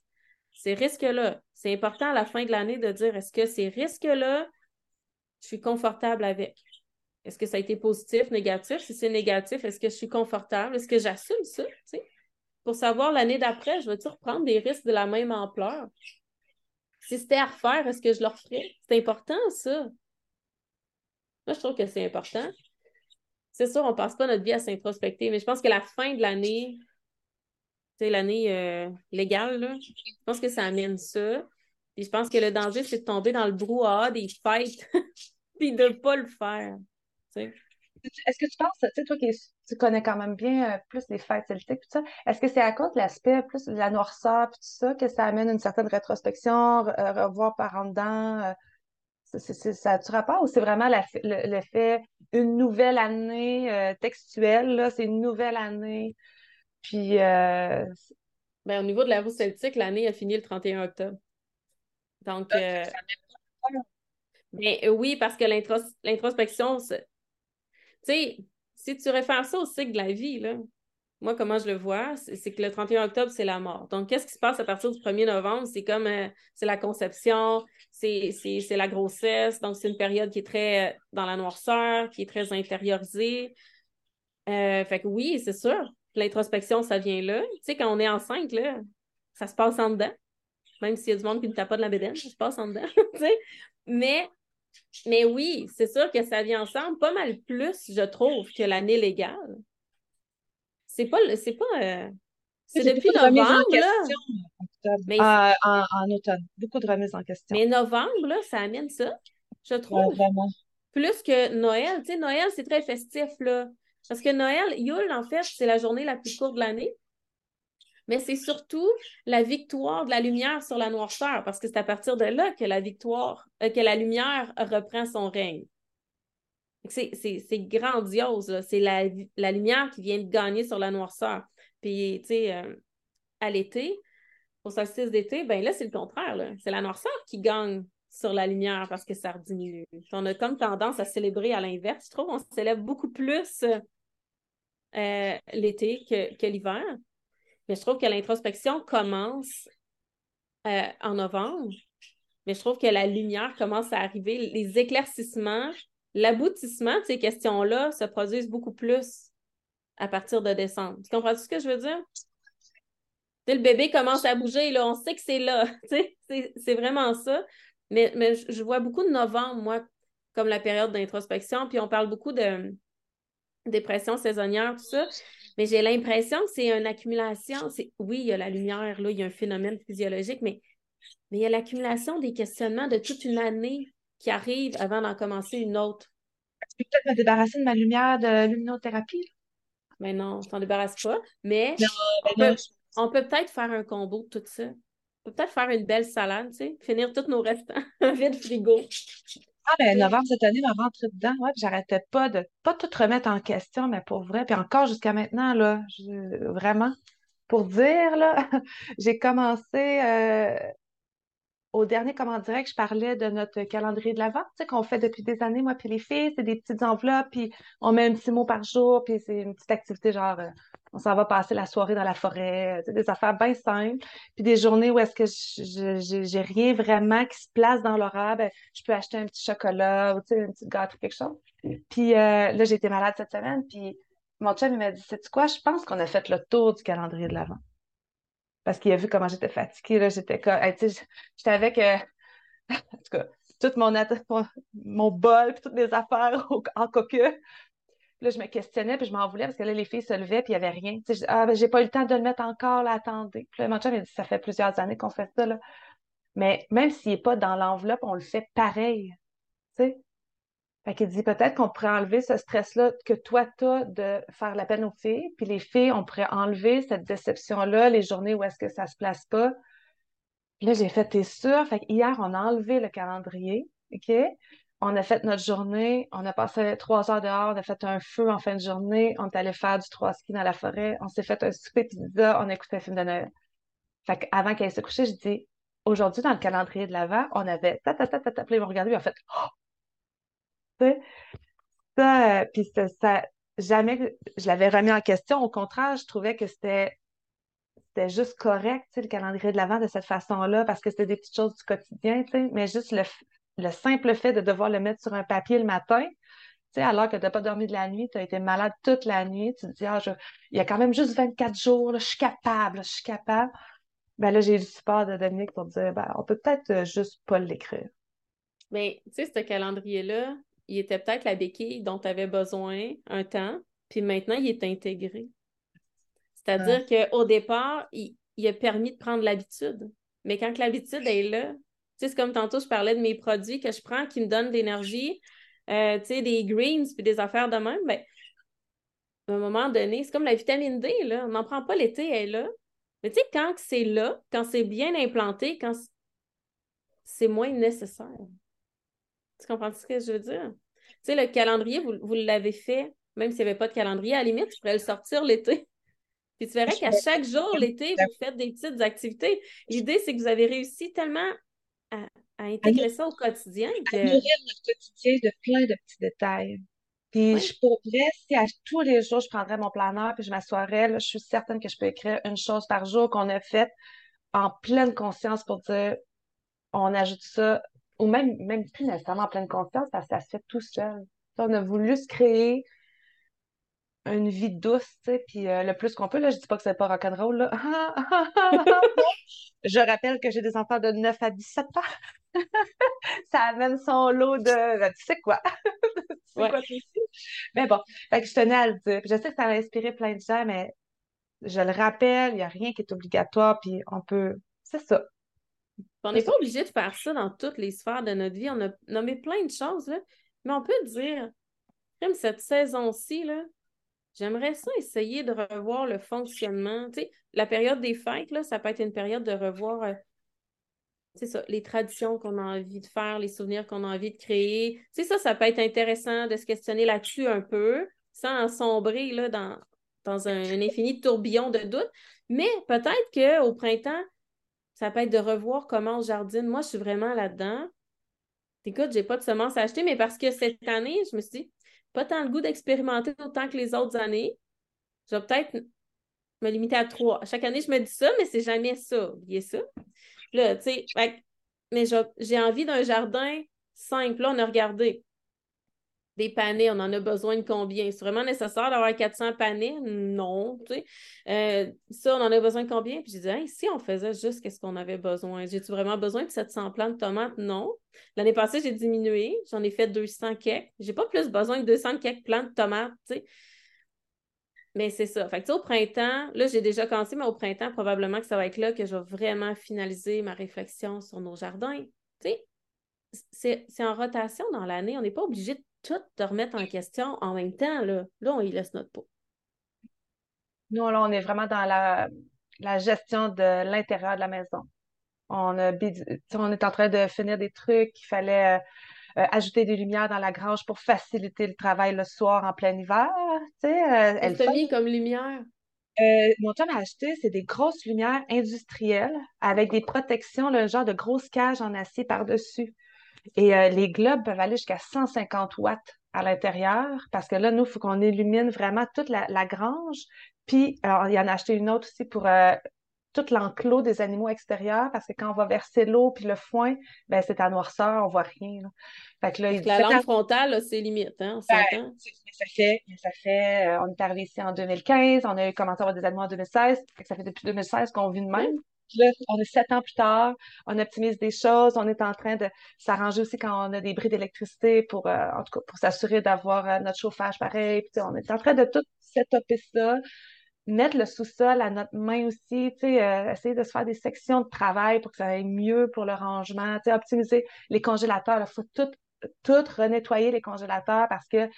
Ces risques-là, c'est important à la fin de l'année de dire est-ce que ces risques-là, je suis confortable avec? Est-ce que ça a été positif, négatif? Si c'est négatif, est-ce que je suis confortable? Est-ce que j'assume ça? Pour savoir l'année d'après, je vais-tu reprendre des risques de la même ampleur? Si c'était à refaire, est-ce que je le referais? C'est important, ça. Moi, je trouve que c'est important. C'est sûr, on passe pas notre vie à s'introspecter, mais je pense que la fin de l'année, l'année euh, légale, là. Je pense que ça amène ça. Puis je pense que le danger, c'est de tomber dans le brouhaha des fêtes, puis de ne pas le faire. Est-ce que tu penses, tu sais, toi qui tu connais quand même bien euh, plus les fêtes celtiques, tout ça, est-ce que c'est à cause de l'aspect plus de la noirceur, puis tout ça, que ça amène une certaine rétrospection, revoir par en dedans? Ça a-tu rapport ou c'est vraiment le, fait une nouvelle année euh, textuelle, là, c'est une nouvelle année. Puis. Euh, ben, au niveau de la roue celtique, l'année a fini le 31 octobre. Donc. Euh, mais oui, parce que l'introspection, tu sais, si tu réfères ça au cycle de la vie, là, moi, comment je le vois, c'est que le 31 octobre, c'est la mort. Donc, qu'est-ce qui se passe à partir du 1er novembre? C'est comme, euh, c'est la conception, c'est la grossesse. Donc, c'est une période qui est très euh, dans la noirceur, qui est très intériorisée. Euh, fait que oui, c'est sûr, l'introspection, ça vient là. Tu sais, quand on est enceinte, là, ça se passe en dedans. Même s'il y a du monde qui ne tape pas de la bédaine, ça se passe en dedans. mais, mais oui, c'est sûr que ça vient ensemble pas mal plus, je trouve, que l'année légale. C'est pas. C'est pas. Euh, c'est depuis novembre, là. Mais... Euh, en, automne. Beaucoup de remises en question. Mais novembre, là, ça amène ça, je trouve. vraiment. Plus que Noël. Tu sais, Noël, c'est très festif, là. Parce que Noël, Yule, en fait, c'est la journée la plus courte de l'année. Mais c'est surtout la victoire de la lumière sur la noirceur, parce que c'est à partir de là que la victoire, euh, que la lumière reprend son règne. C'est grandiose. C'est la, lumière qui vient de gagner sur la noirceur. Puis, tu sais, euh, à l'été, au solstice d'été, ben là, c'est le contraire. C'est la noirceur qui gagne sur la lumière parce que ça diminue. On a comme tendance à célébrer à l'inverse. Je trouve on célèbre beaucoup plus euh, l'été que, que l'hiver. Mais je trouve que l'introspection commence euh, en novembre. Mais je trouve que la lumière commence à arriver. Les éclaircissements l'aboutissement de ces questions-là se produisent beaucoup plus à partir de décembre. Tu comprends ce que je veux dire? le bébé commence à bouger, là, on sait que c'est là. c'est vraiment ça. Mais, mais je vois beaucoup de novembre, moi, comme la période d'introspection, puis on parle beaucoup de dépression saisonnière, tout ça. Mais j'ai l'impression que c'est une accumulation. Oui, il y a la lumière, là, il y a un phénomène physiologique, mais, mais il y a l'accumulation des questionnements de toute une année qui arrive avant d'en commencer une autre. Je peux peut-être me débarrasser de ma lumière de luminothérapie. Mais non, je t'en débarrasse pas. Mais ben on, peut, peut-être faire un combo de tout ça. On peut peut-être faire une belle salade, tu sais, finir tous nos restants, vide frigo. Ah, ben, novembre cette année m'a rentré dedans. Ouais, j'arrêtais pas de pas tout remettre en question, mais pour vrai. Puis encore jusqu'à maintenant, là, vraiment, pour dire, là, j'ai commencé euh, au dernier Comment Direct, je parlais de notre calendrier de l'Avent, tu sais, qu'on fait depuis des années, moi puis les filles. C'est des petites enveloppes, puis on met un petit mot par jour, puis c'est une petite activité genre, euh, on s'en va passer la soirée dans la forêt, des affaires bien simples. Puis des journées où est-ce que j'ai rien vraiment qui se place dans l'horaire, ben, je peux acheter un petit chocolat ou, tu sais, une petite gâterie, quelque chose. Puis euh, là, j'ai été malade cette semaine, puis mon chum, il m'a dit, sais-tu quoi, je pense qu'on a fait le tour du calendrier de l'Avent parce qu'il a vu comment j'étais fatiguée. Là, j'étais comme, j'étais avec, euh, en tout cas, tout mon, mon, bol, puis toutes les affaires en coquille. Là, je me questionnais, puis je m'en voulais parce que là, les filles se levaient, puis il n'y avait rien. ah, ben, j'ai pas eu le temps de le mettre encore, là, attendez. Puis là, mon chum, il dit, ça fait plusieurs années qu'on fait ça, là. Mais même s'il n'est pas dans l'enveloppe, on le fait pareil. Tu sais? Fait qu'il dit peut-être qu'on pourrait enlever ce stress-là que toi, tu as de faire la peine aux filles, puis les filles, on pourrait enlever cette déception-là, les journées où est-ce que ça se place pas. là, j'ai fait, t'es sûr? Fait hier, on a enlevé le calendrier, OK? On a fait notre journée, on a passé trois heures dehors, on a fait un feu en fin de journée, on est allé faire du trois ski dans la forêt, on s'est fait un souper pizza, on a écouté un film de Noël. Fait qu'avant qu'elle se couche, je dis, aujourd'hui, dans le calendrier de l'avant, on avait ta ta ta ta ta, puis ils m'ont regardé, en fait, oh, ça, euh, puis ça, jamais je l'avais remis en question. Au contraire, je trouvais que c'était c'était juste correct, le calendrier de l'Avent de cette façon-là, parce que c'était des petites choses du quotidien, mais juste le, le, simple fait de devoir le mettre sur un papier le matin, alors que tu n'as pas dormi de la nuit, tu as été malade toute la nuit, tu te dis, ah, il y a quand même juste 24 jours, je suis capable, je suis capable. Ben là, j'ai eu du support de Dominique pour dire, ben, on peut peut-être euh, juste pas l'écrire. Mais, tu sais, ce calendrier-là, il était peut-être la béquille dont tu avais besoin un temps, puis maintenant, il est intégré. C'est-à-dire qu'au départ, il, a permis de prendre l'habitude. Mais quand l'habitude est là, tu sais, c'est comme tantôt, je parlais de mes produits que je prends qui me donnent de l'énergie, euh, tu sais, des greens puis des affaires de même, ben, à un moment donné, c'est comme la vitamine D, là. On n'en prend pas l'été, elle est là. Mais tu sais, quand c'est là, quand c'est bien implanté, quand c'est moins nécessaire. Tu comprends ce que je veux dire? Tu sais, le calendrier, vous, vous l'avez fait, même s'il n'y avait pas de calendrier, à la limite, je pourrais le sortir l'été. Puis tu verrais qu'à chaque jour, l'été, vous faites des petites activités. L'idée, c'est que vous avez réussi tellement à, intégrer ça au quotidien. Que... À nourrir notre quotidien de plein de petits détails. Puis je pourrais, si à tous les jours, je prendrais mon planeur puis je m'assoirais, je suis certaine que je peux écrire une chose par jour qu'on a faite en pleine conscience pour dire on ajoute ça, ou même, même plus nécessairement en pleine conscience parce que ça se fait tout seul. On a voulu se créer une vie douce, tu sais, puis euh, le plus qu'on peut, là, je dis pas que c'est pas rock'n'roll, là. je rappelle que j'ai des enfants de 9 à 17 ans. ça amène son lot de... Tu sais quoi? tu sais quoi, Mais bon, fait que je tenais à le dire. je sais que ça a inspiré plein de gens, mais je le rappelle, il n'y a rien qui est obligatoire, puis on peut... C'est ça. On n'est pas obligé de faire ça dans toutes les sphères de notre vie. On a nommé plein de choses. Mais on peut dire, comme cette saison-ci, J'aimerais ça essayer de revoir le fonctionnement. La période des fêtes, là, ça peut être une période de revoir euh, ça, les traditions qu'on a envie de faire, les souvenirs qu'on a envie de créer. Ça, ça peut être intéressant de se questionner là-dessus un peu, sans sombrer dans, dans un, infini tourbillon de doutes. Mais peut-être qu'au printemps, ça peut être de revoir comment on jardine. Moi, je suis vraiment là-dedans. Écoute, j'ai pas de semences à acheter, mais parce que cette année, je me suis dit, pas tant le goût d'expérimenter autant que les autres années. Je vais peut-être me limiter à trois. Chaque année, je me dis ça, mais c'est jamais ça. Oubliez ça. Là, tu sais, mais j'ai envie d'un jardin simple. Là, on a regardé des panais, on en a besoin de combien? C'est vraiment nécessaire d'avoir 400 panais? Non, tu sais. Euh, ça, on en a besoin de combien? Puis j'ai dit, si on faisait juste ce qu'on avait besoin, j'ai-tu vraiment besoin de 700 plants de tomates? Non. L'année passée, j'ai diminué, j'en ai fait 200 cakes. J'ai pas plus besoin de 200 cakes plants de tomates, tu sais. Mais c'est ça. Fait que, au printemps, là, j'ai déjà commencé, mais au printemps, probablement que ça va être là que je vais vraiment finaliser ma réflexion sur nos jardins. Tu sais, c'est en rotation dans l'année. On n'est pas obligé de tout te remettre en question en même temps, là, là on y laisse notre peau. Nous, là, on est vraiment dans la, gestion de l'intérieur de la maison. On, a, on est en train de finir des trucs, il fallait euh, ajouter des lumières dans la grange pour faciliter le travail le soir en plein hiver. Tu sais, euh, mis comme lumière? Euh, mon chum a acheté, c'est des grosses lumières industrielles avec des protections, le genre de grosses cages en acier par-dessus. Et euh, les globes peuvent aller jusqu'à 150 watts à l'intérieur parce que là, nous, il faut qu'on illumine vraiment toute la, grange. Puis, alors, il y en a acheté une autre aussi pour euh, tout l'enclos des animaux extérieurs parce que quand on va verser l'eau puis le foin, ben c'est à noirceur, on voit rien. Fait que là, il la lampe frontale, c'est limite, hein? Ben, ça fait, ça fait, euh, on est arrivé ici en 2015, on a commencé à avoir des animaux en 2016, ça fait depuis 2016 qu'on vit de même on est sept ans plus tard, on optimise des choses, on est en train de s'arranger aussi quand on a des bris d'électricité pour, euh, en tout cas, pour s'assurer d'avoir euh, notre chauffage pareil. On est en train de tout setuper ça, mettre le sous-sol à notre main aussi, euh, essayer de se faire des sections de travail pour que ça aille mieux pour le rangement, optimiser les congélateurs. Il faut tout, tout renettoyer les congélateurs parce que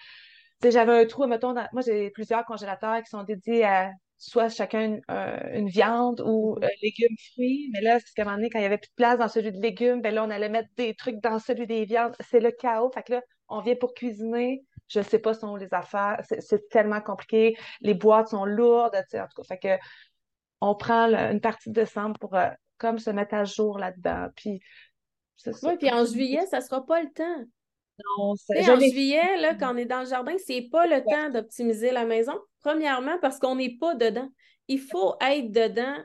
j'avais un trou, mettons, moi j'ai plusieurs congélateurs qui sont dédiés à soit chacun une, viande ou mm-hmm. euh, légumes, fruits. Mais là, c'est qu'à un moment donné, quand il n'y avait plus de place dans celui de légumes, ben là, on allait mettre des trucs dans celui des viandes. C'est le chaos. Fait que là, on vient pour cuisiner. Je ne sais pas sont les affaires. C'est tellement compliqué. Les boîtes sont lourdes, en tout cas. Fait que on prend une partie de décembre pour euh, comme se mettre à jour là-dedans. Puis, Oui, puis en juillet, ça ne sera pas le temps. En juillet, là, quand on est dans le jardin, c'est pas le temps d'optimiser la maison. Premièrement, parce qu'on n'est pas dedans. Il faut être dedans,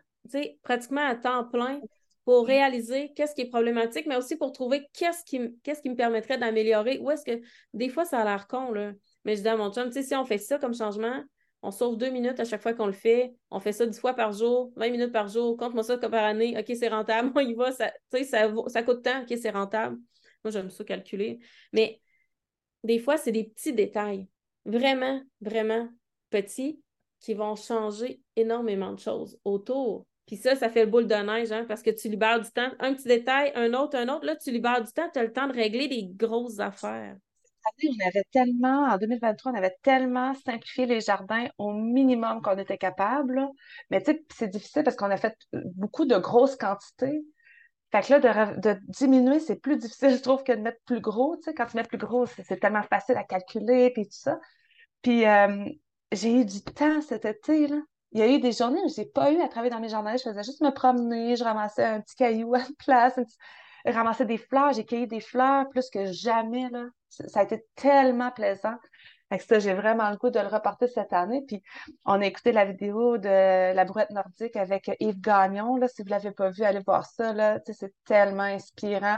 pratiquement à temps plein pour réaliser qu'est-ce qui est problématique, mais aussi pour trouver qu'est-ce qui, qu'est-ce qui me permettrait d'améliorer. Où est-ce que des fois ça a l'air con, là. Mais je dis à mon chum, si on fait ça comme changement, on sauve deux minutes à chaque fois qu'on le fait. On fait ça dix fois par jour, 20 minutes par jour. Compte-moi ça par année. OK, c'est rentable. Moi, il va. Ça, ça, ça coûte tant. OK, c'est rentable. Moi, j'aime ça calculer. Mais des fois, c'est des petits détails, vraiment, vraiment petits, qui vont changer énormément de choses autour. Puis ça, ça fait le boule de neige, hein, parce que tu libères du temps. Un petit détail, un autre, un autre. Là, tu libères du temps, tu as le temps de régler des grosses affaires. On avait tellement, en 2023, on avait tellement simplifié les jardins au minimum qu'on était capable. Mais tu sais, c'est difficile parce qu'on a fait beaucoup de grosses quantités. Fait que là, de, diminuer, c'est plus difficile, je trouve, que de mettre plus gros. Tu sais, quand tu mets plus gros, c'est tellement facile à calculer, puis tout ça. Puis euh, j'ai eu du temps cet été, là. Il y a eu des journées où j'ai pas eu à travailler dans mes jardins. Je faisais juste me promener, je ramassais un petit caillou à la place, je ramassais des fleurs, j'ai cueilli des fleurs plus que jamais, là. Ça a été tellement plaisant. Fait que ça, j'ai vraiment le goût de le reporter cette année. Puis, on a écouté la vidéo de la brouette nordique avec Yves Gagnon. Là, si vous l'avez pas vu, allez voir ça. Là. C'est tellement inspirant.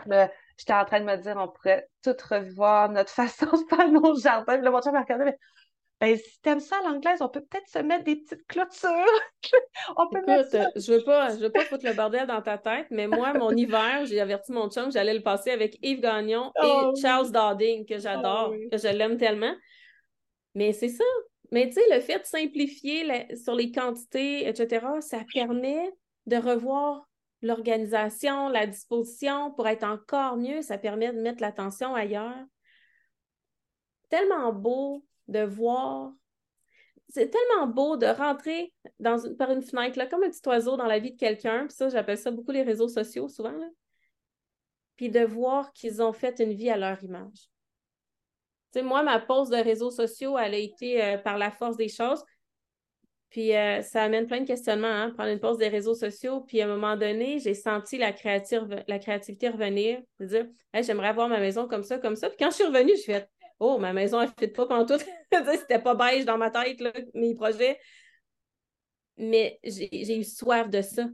J'étais en train de me dire, on pourrait tout revoir notre façon de faire nos jardins. Puis là, mon chum m'a regardé, mais ben, si t'aimes ça à l'anglaise, on peut peut-être se mettre des petites clôtures. on peut Écoute, je veux pas, je veux pas foutre le bordel dans ta tête, mais moi, mon hiver, j'ai averti mon chum que j'allais le passer avec Yves Gagnon et oh Charles Darding, que j'adore, oh que je l'aime tellement. Mais c'est ça. Mais tu sais, le fait de simplifier sur les quantités, etc., ça permet de revoir l'organisation, la disposition pour être encore mieux. Ça permet de mettre l'attention ailleurs. Tellement beau de voir. C'est tellement beau de rentrer dans par une fenêtre, là, comme un petit oiseau dans la vie de quelqu'un. Puis ça, j'appelle ça beaucoup les réseaux sociaux souvent. Puis de voir qu'ils ont fait une vie à leur image. Moi, ma pause de réseaux sociaux, elle a été euh, par la force des choses. Puis euh, ça amène plein de questionnements, hein, prendre une pause des réseaux sociaux. Puis à un moment donné, j'ai senti la, la créativité revenir, dire j'aimerais avoir ma maison comme ça, comme ça. Puis quand je suis revenue, je fait Oh, ma maison, elle ne fit pas tout. C'était pas beige dans ma tête, là, mes projets. Mais j'ai eu soif de ça,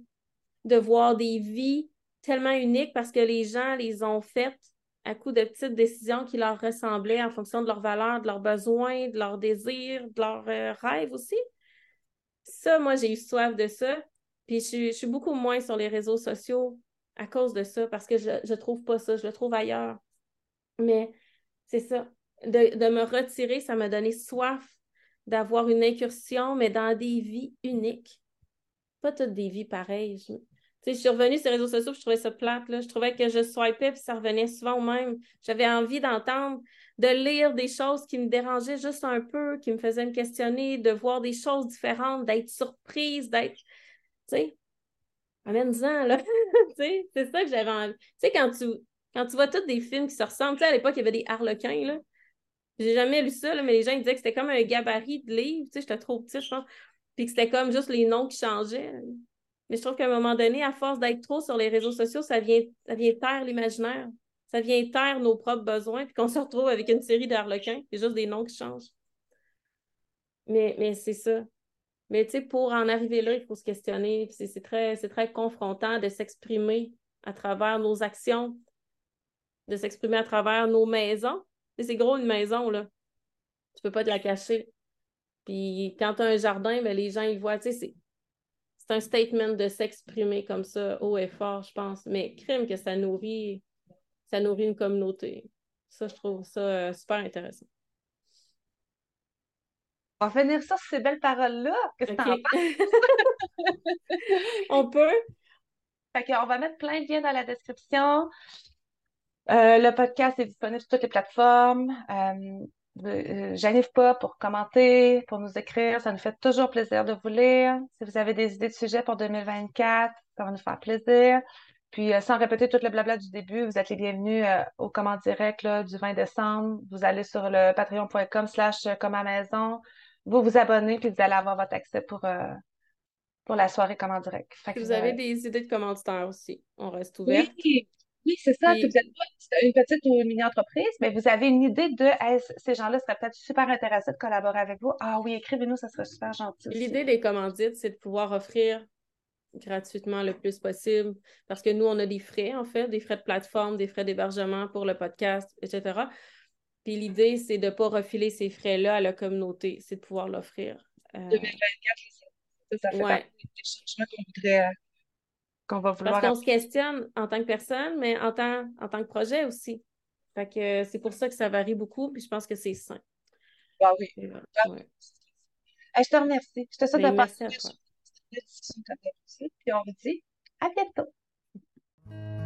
de voir des vies tellement uniques parce que les gens les ont faites à coup de petites décisions qui leur ressemblaient en fonction de leurs valeurs, de leurs besoins, de leurs désirs, de leurs euh, rêves aussi. Ça, moi, j'ai eu soif de ça. Puis je, suis beaucoup moins sur les réseaux sociaux à cause de ça, parce que je ne trouve pas ça, je le trouve ailleurs. Mais c'est ça. De, me retirer, ça m'a donné soif d'avoir une incursion, mais dans des vies uniques. Pas toutes des vies pareilles suis revenue sur les réseaux sociaux, je trouvais ça plate. Je trouvais que je swipais, puis ça revenait souvent au même. J'avais envie d'entendre, de lire des choses qui me dérangeaient juste un peu, qui me faisaient me questionner, de voir des choses différentes, d'être surprise, d'être. Tu sais, amène-en, là. c'est ça que j'avais envie. Tu sais, quand tu, quand tu vois tous des films qui se ressemblent, tu sais, à l'époque, il y avait des harlequins, là. J'ai jamais lu ça, mais les gens ils disaient que c'était comme un gabarit de livre, tu sais, j'étais trop petite, je pense. Puis que c'était comme juste les noms qui changeaient. Mais je trouve qu'à un moment donné, à force d'être trop sur les réseaux sociaux, ça vient, ça vient taire l'imaginaire. Ça vient taire nos propres besoins, puis qu'on se retrouve avec une série d'arlequins. C'est juste des noms qui changent. Mais, mais c'est ça. Mais tu sais, pour en arriver là, il faut se questionner. C'est très, très confrontant de s'exprimer à travers nos actions, de s'exprimer à travers nos maisons. C'est gros une maison, là. Tu peux pas te la cacher. Puis quand tu as un jardin, ben, les gens, ils voient, tu sais, c'est un statement de s'exprimer comme ça haut et fort, je pense. Mais crime que ça nourrit, ça nourrit une communauté. Ça, je trouve ça euh, super intéressant. On va finir ça sur ces belles paroles-là. Qu'est-ce que On peut. Fait on va mettre plein de liens dans la description. Euh, le podcast est disponible sur toutes les plateformes. Euh, euh, j'arrive pas pour commenter, pour nous écrire. Ça nous fait toujours plaisir de vous lire. Si vous avez des idées de sujets pour 2024, ça va nous faire plaisir. Puis, euh, sans répéter tout le blabla du début, vous êtes les bienvenus euh, au commande direct du 20 décembre. Vous allez sur le patreon.com slash comme à maison. Vous vous abonnez, puis vous allez avoir votre accès pour, pour la soirée commande direct. vous avez des idées de commanditaires aussi. On reste ouvert. Oui, c'est ça. Vous êtes pas une petite ou une mini-entreprise, mais vous avez une idée de ces gens-là seraient peut-être super intéressés de collaborer avec vous. Ah oui, écrivez-nous, ça serait super gentil. L'idée des commandites, c'est de pouvoir offrir gratuitement le plus possible parce que nous, on a des frais, en fait, des frais de plateforme, des frais d'hébergement pour le podcast, etc. Puis l'idée, c'est de ne pas refiler ces frais-là à la communauté, c'est de pouvoir l'offrir. 2024, euh, ça, fait partie des changements qu'on voudrait Parce qu'on se questionne en tant que personne, mais en tant, en tant que projet aussi. Fait que c'est pour ça que ça varie beaucoup, puis je pense que c'est sain. Ah oui. je te remercie. Je te souhaite ben, Merci à toi. de discussion comme aussi. Puis on vous dit à bientôt.